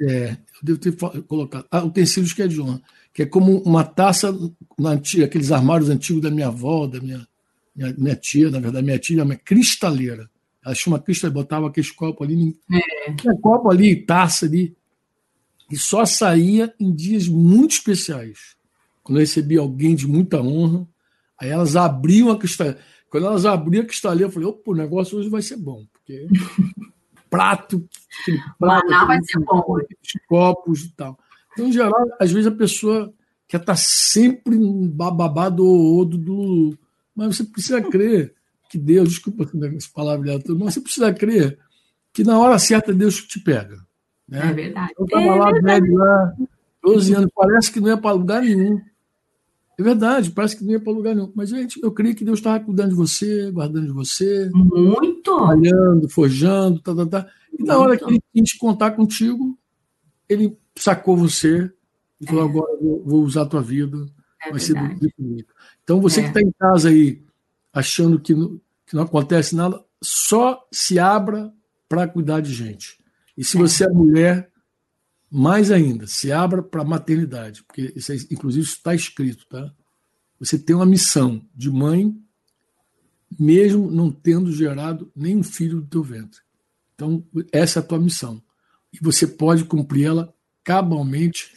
É, eu devo ter colocado. Há utensílios que é de honra, que é como uma taça na antiga, aqueles armários antigos da minha avó, da minha, minha, minha tia, na verdade, minha tia, uma cristaleira. Ela tinha uma cristaleira, botava aqueles copos ali, é. tinha copo ali, taça ali, e só saía em dias muito especiais. Quando eu recebia alguém de muita honra, Aí elas abriam a cristaleira. Quando elas abriam a cristaleira, eu falei, opa, o negócio hoje vai ser bom, porque prato, prato vai ser bom. copos e tal. Então, em geral, às vezes a pessoa quer estar sempre babado ou do. Mas você precisa crer que Deus, desculpa essa palavra, mas você precisa crer que na hora certa Deus te pega. Né? É verdade. Eu estava é lá, velho, lá, 12 anos, parece que não ia para lugar nenhum. É verdade, parece que não ia para lugar nenhum. Mas, gente, eu creio que Deus estava cuidando de você, guardando de você. Muito! Trabalhando, forjando, tá, tá, tá. E na hora que ele quis contar contigo, ele sacou você e falou: é. agora eu vou usar a tua vida. É vai verdade. ser bonito. Então, você é. que está em casa aí, achando que não, que não acontece nada, só se abra para cuidar de gente. E se é. você é mulher, mais ainda, se abra para a maternidade, porque isso é, inclusive está escrito, tá? Você tem uma missão de mãe, mesmo não tendo gerado nenhum filho do teu ventre. Então, essa é a tua missão. E você pode cumpri-la cabalmente,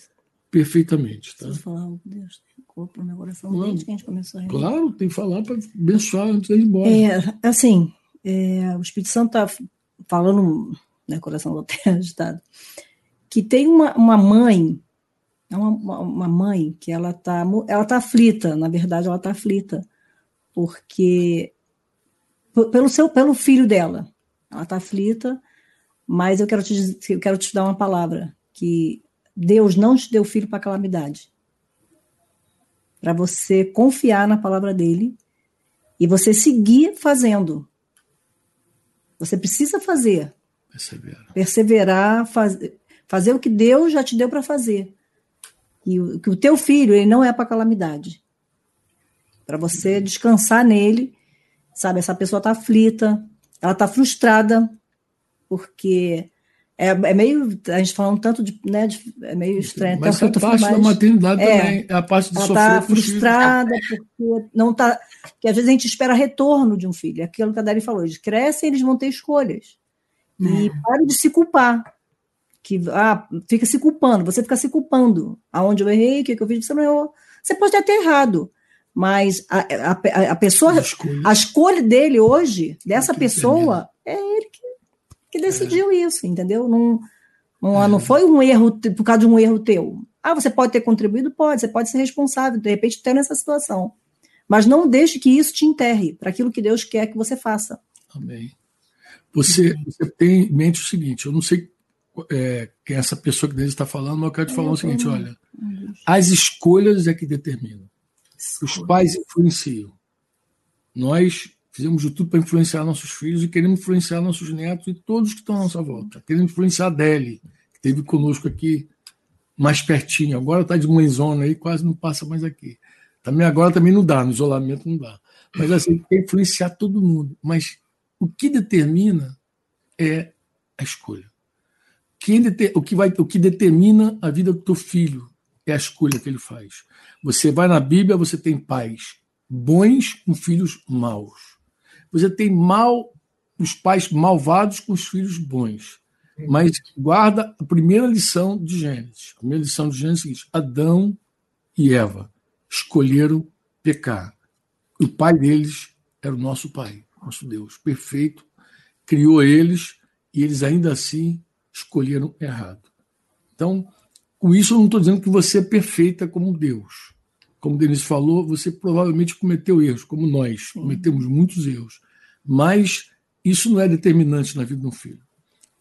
perfeitamente. Tá? Preciso falar, Deus, corpo meu coração claro. desde que a gente começou a Claro, tem que falar para abençoar antes de ir embora. É, assim, é, o Espírito Santo está falando, né, coração do agitado que tem uma, uma mãe, é uma, uma mãe que ela está ela tá aflita, na verdade ela está aflita, porque pelo seu pelo filho dela, ela está aflita, mas eu quero te eu quero te dar uma palavra que Deus não te deu filho para calamidade, para você confiar na palavra dele e você seguir fazendo. Você precisa fazer. Perseverar. Perseverar, fazer Fazer o que Deus já te deu para fazer. E o, que o teu filho, ele não é para calamidade. Para você descansar nele, sabe? Essa pessoa está aflita, ela está frustrada, porque é, é, meio. A gente falando tanto de. Né, de é meio estranho. Mas é a parte mais, da maternidade é, também. É a parte de ela sofrer. Ela está frustrada porque não está. Que às vezes a gente espera retorno de um filho. É aquilo que a Dari falou. Eles crescem, eles vão ter escolhas. E é. pare de se culpar que ah, fica se culpando, você fica se culpando. Aonde eu errei, o que, eu fiz, você não errou. Você pode até ter errado, mas a, a, a pessoa, a escolha. a escolha dele hoje, dessa pessoa, é ele que, que decidiu é. isso, entendeu? Não, não, é. não foi um erro por causa de um erro teu. Ah, você pode ter contribuído? Pode, você pode ser responsável, de repente, ter nessa situação. Mas não deixe que isso te enterre para aquilo que Deus quer que você faça. Amém. Você, você tem em mente o seguinte: eu não sei é, que essa pessoa que Deus está falando, mas eu quero te falar o seguinte: olha, as escolhas é que determinam. Os pais influenciam. Nós fizemos de tudo para influenciar nossos filhos e queremos influenciar nossos netos e todos que estão à nossa volta. Queremos influenciar a Deli, que esteve conosco aqui mais pertinho. Agora está de mãezona aí, quase não passa mais aqui. Também agora também não dá, no isolamento não dá. Mas assim, quer influenciar todo mundo. Mas o que determina é a escolha. Quem o, que vai, o que determina a vida do teu filho é a escolha que ele faz. Você vai na Bíblia, você tem pais bons com filhos maus. Você tem mal os pais malvados com os filhos bons. Mas guarda a primeira lição de Gênesis. A primeira lição de Gênesis é seguinte: Adão e Eva escolheram pecar. O pai deles era o nosso pai, nosso Deus, perfeito, criou eles e eles ainda assim escolheram errado. Então, com isso eu não estou dizendo que você é perfeita como Deus. Como Denise falou, você provavelmente cometeu erros, como nós cometemos muitos erros. Mas isso não é determinante na vida de um filho.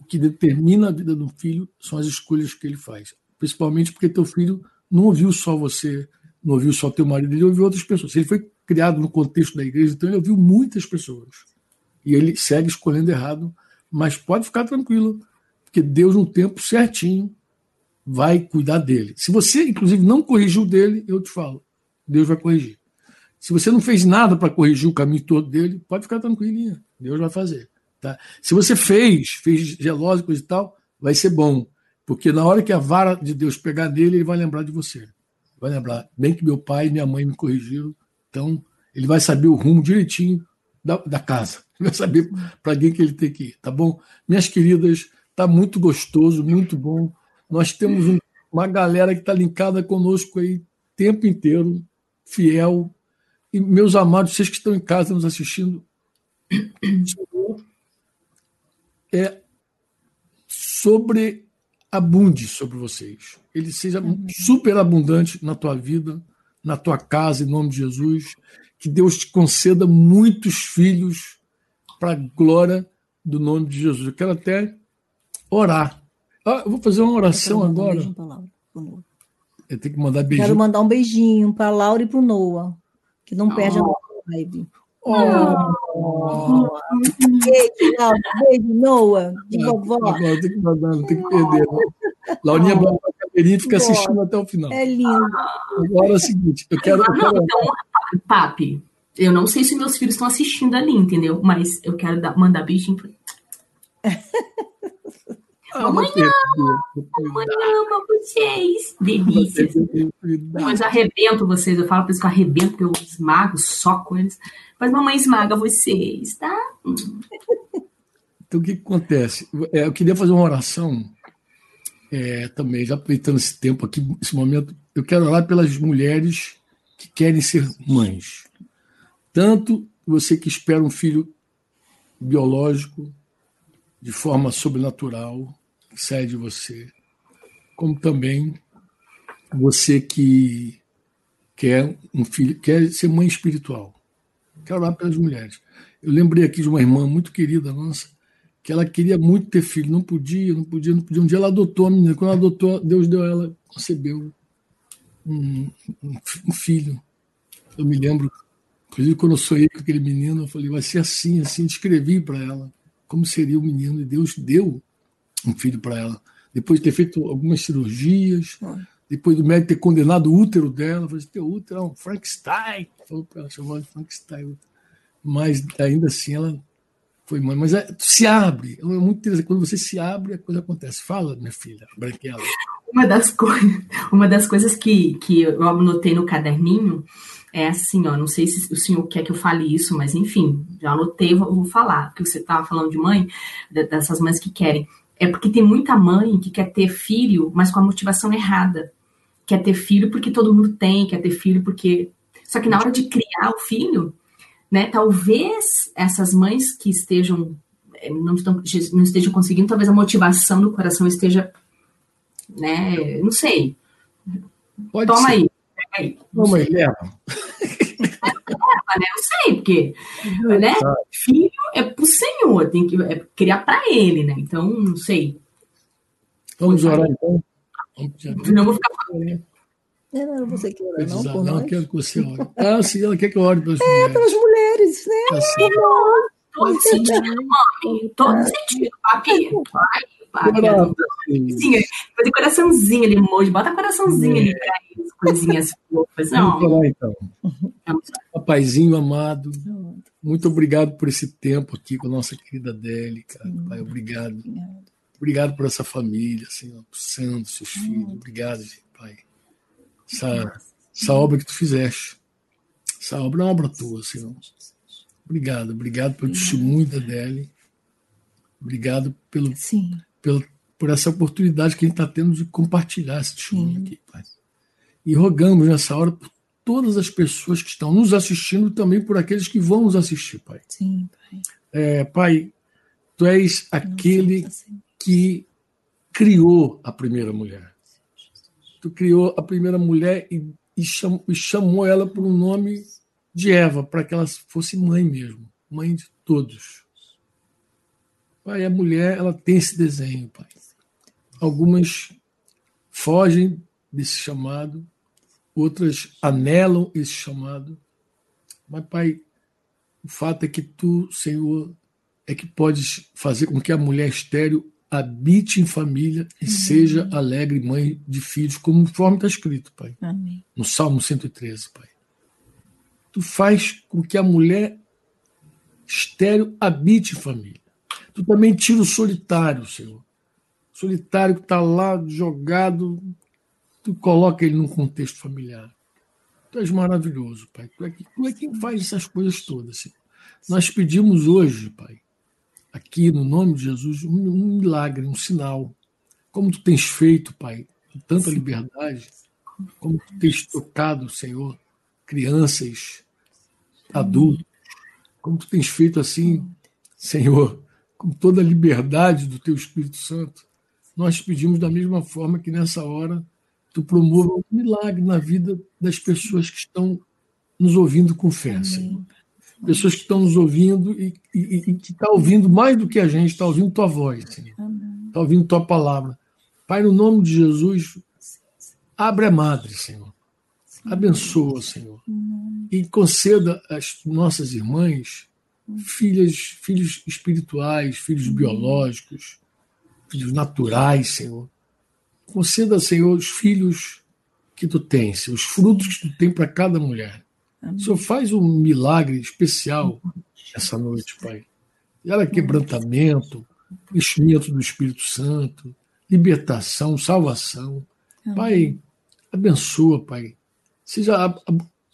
O que determina a vida de um filho são as escolhas que ele faz. Principalmente porque teu filho não ouviu só você, não ouviu só teu marido, ele ouviu outras pessoas. Ele foi criado no contexto da igreja, então ele ouviu muitas pessoas. E ele segue escolhendo errado, mas pode ficar tranquilo, porque Deus, no tempo certinho, vai cuidar dele. Se você, inclusive, não corrigiu dele, eu te falo, Deus vai corrigir. Se você não fez nada para corrigir o caminho todo dele, pode ficar tranquilinha, Deus vai fazer. Tá? Se você fez, fez gelosa coisa e tal, vai ser bom, porque na hora que a vara de Deus pegar nele, ele vai lembrar de você. Vai lembrar, bem que meu pai e minha mãe me corrigiram, então ele vai saber o rumo direitinho da, da casa, vai saber para quem que ele tem que ir, tá bom? Minhas queridas, tá muito gostoso, muito bom. Nós temos um, uma galera que está linkada conosco aí o tempo inteiro, fiel. E meus amados, vocês que estão em casa nos assistindo, é sobre abunde sobre vocês. Ele seja super abundante na tua vida, na tua casa, em nome de Jesus. Que Deus te conceda muitos filhos para a glória do nome de Jesus. Eu quero até orar ah, eu vou fazer uma oração agora. Um eu tenho que mandar beijinho. Quero mandar um beijinho para a Laura e para o Noah, que não oh. perde a live. Oh. oh. Beijo, Laura. Beijo, Noah. De vovó. Agora tem que mandar, não tem que perder. Laurinha oh. bota a e fica assistindo até o final. É lindo. Agora é o seguinte, eu quero. Eu quero... Não, então, papi, eu não sei se meus filhos estão assistindo ali, entendeu? Mas eu quero dar, mandar beijinho. Ah, mamãe ama, mamãe ama vocês. Delícias. Mas arrebento vocês, eu falo para eles que eu arrebento, que eu esmago só com eles. Mas mamãe esmaga vocês, tá? Então o que, que acontece? É, eu queria fazer uma oração é, também, já aproveitando esse tempo aqui, esse momento, eu quero orar pelas mulheres que querem ser mães. Tanto você que espera um filho biológico, de forma sobrenatural, que sai de você, como também você que quer um filho, quer ser mãe espiritual. Quero orar pelas mulheres. Eu lembrei aqui de uma irmã muito querida nossa, que ela queria muito ter filho, não podia, não podia, não podia. Um dia ela adotou a menina, quando ela adotou, Deus deu a ela, concebeu um, um, um filho. Eu me lembro, inclusive quando eu sonhei com aquele menino, eu falei, vai ser assim, assim, escrevi para ela como seria o menino, e Deus deu um filho para ela. Depois de ter feito algumas cirurgias, depois do médico ter condenado o útero dela, falou assim, teu útero é um Frankenstein, falou para ela, chamou de Frankenstein. Mas ainda assim ela foi mãe. Mas é, se abre, é muito interessante. Quando você se abre, a coisa acontece. Fala, minha filha, Branquela. Uma das, coisas, uma das coisas que, que eu anotei no caderninho é assim, ó, não sei se o senhor quer que eu fale isso, mas enfim, já anotei, vou, vou falar, porque você estava falando de mãe, dessas mães que querem. É porque tem muita mãe que quer ter filho, mas com a motivação errada. Quer ter filho porque todo mundo tem, quer ter filho porque. Só que na hora de criar o filho, né, talvez essas mães que estejam eh, não, estão, não estejam conseguindo, talvez a motivação do coração esteja, né, não sei. Pode Toma ser. aí. Aí. Aí, leva. né? Eu sei, porque né? filho é pro Senhor, tem que é criar para ele, né? Então, não sei. Vamos orar então? Não vou ficar falando. É, não, você que ora, não, por não, quero que você ore. Ah, sim, ela quer que eu ore pelas é, mulheres. É, pelas mulheres, né? Tá todo sentido, mami. Todo sentido, papi. Vai, papi. Fazer coraçãozinho ali, emoji. Bota coraçãozinho ali pra eles coisinhas fofas. Não. Vamos lá, então. Papaizinho amado, muito obrigado por esse tempo aqui com a nossa querida Adélia, cara. Pai, obrigado. Obrigado por essa família, Senhor, por Santos, seus filhos. Obrigado, Pai. Essa, essa obra que tu fizeste. Essa obra é uma obra tua, Senhor. Obrigado, obrigado pelo testemunho da Adélia. Obrigado pelo, pelo, por essa oportunidade que a gente está tendo de compartilhar esse testemunho aqui, Pai. E rogamos nessa hora por todas as pessoas que estão nos assistindo, também por aqueles que vão nos assistir, Pai. Sim, Pai. É, pai, tu és aquele que criou a primeira mulher. Tu criou a primeira mulher e, e, chamou, e chamou ela por um nome de Eva, para que ela fosse mãe mesmo, mãe de todos. Pai, a mulher ela tem esse desenho, pai. Algumas fogem desse chamado, outras anelam esse chamado. Mas, pai, o fato é que tu, Senhor, é que podes fazer com que a mulher estéreo habite em família e uhum. seja alegre mãe de filhos, conforme está escrito, Pai. Amém. No Salmo 113, Pai. Tu faz com que a mulher estéreo habite em família. Tu também tira o solitário, Senhor. Solitário que está lá jogado, tu coloca ele num contexto familiar. Tu és maravilhoso, Pai. Tu é, tu é quem faz essas coisas todas, Senhor. Nós pedimos hoje, Pai, aqui no nome de Jesus, um, um milagre, um sinal. Como tu tens feito, Pai, com tanta liberdade, como tu tens tocado, Senhor, crianças, adultos, como tu tens feito assim, Senhor, com toda a liberdade do teu Espírito Santo, nós pedimos da mesma forma que nessa hora tu promova um milagre na vida das pessoas que estão nos ouvindo com fé, Senhor pessoas que estão nos ouvindo e, e, e que estão tá ouvindo mais do que a gente, está ouvindo tua voz, Está ouvindo tua palavra. Pai, no nome de Jesus, abre a madre, Senhor. Abençoa, Senhor. E conceda às nossas irmãs filhas, filhos espirituais, filhos biológicos, filhos naturais, Senhor. Conceda, Senhor, os filhos que tu tens, os frutos que tu tem para cada mulher. O Senhor faz um milagre especial essa noite, Pai. Ela é quebrantamento, enchimento do Espírito Santo, libertação, salvação. Amém. Pai, abençoa, Pai. Seja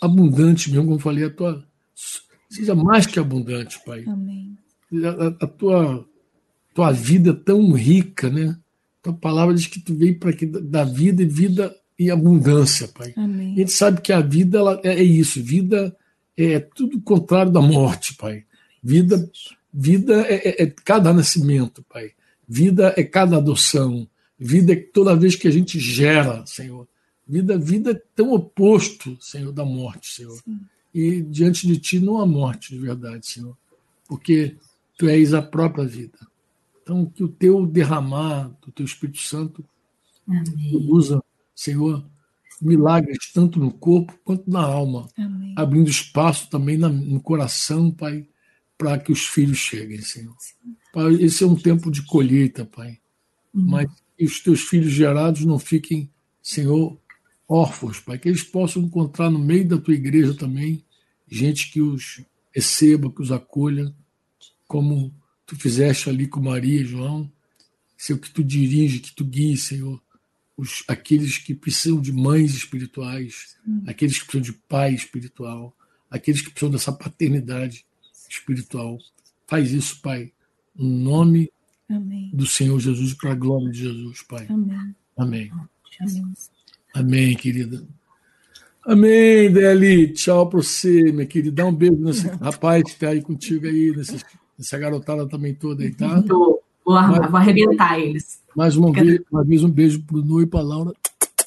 abundante mesmo, como falei, a tua. Seja mais que abundante, Pai. Amém. A, a tua, tua vida é tão rica, né? Tua palavra diz que tu veio para que da vida e vida e abundância, Pai. Amém. A gente sabe que a vida ela é, é isso, vida é tudo contrário da morte, Pai. Vida, vida é, é, é, cada nascimento, Pai. Vida é cada adoção. Vida é toda vez que a gente gera, Senhor. Vida, vida é tão oposto, Senhor, da morte, Senhor. Sim. E diante de Ti não há morte de verdade, Senhor, porque Tu és a própria vida. Então, que o Teu derramar do Teu Espírito Santo Amém. usa Senhor, milagres tanto no corpo quanto na alma, Amém. abrindo espaço também no coração, Pai, para que os filhos cheguem, Senhor. Pai, esse é um tempo de colheita, Pai, uhum. mas que os teus filhos gerados não fiquem, Senhor, órfãos, Pai, que eles possam encontrar no meio da tua igreja também gente que os receba, que os acolha, como tu fizeste ali com Maria e João, Senhor, que tu dirige, que tu guie, Senhor, os, aqueles que precisam de mães espirituais, aqueles que precisam de pai espiritual, aqueles que precisam dessa paternidade espiritual. Faz isso, Pai, no nome Amém. do Senhor Jesus, para a glória de Jesus, Pai. Amém. Amém. Amém, Amém querida. Amém, Deli. Tchau para você, minha querida. Dá um beijo nesse rapaz que está aí contigo aí, nesse, nessa garotada também toda aí, tá? Tô. Vou, Mas, vou arrebentar eles. Mais uma vez, uma vez um beijo para o Nu e para a Laura.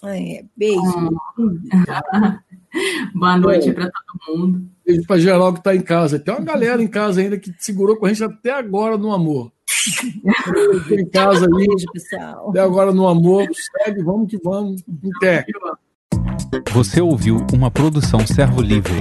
É, beijo. Boa noite para todo mundo. Beijo para geral que está em casa. Tem uma galera em casa ainda que segurou com a gente até agora no amor. Tem em casa aí. Beijo, pessoal. Até agora no amor. Segue, vamos que vamos. Em Você ouviu uma produção Servo Livre.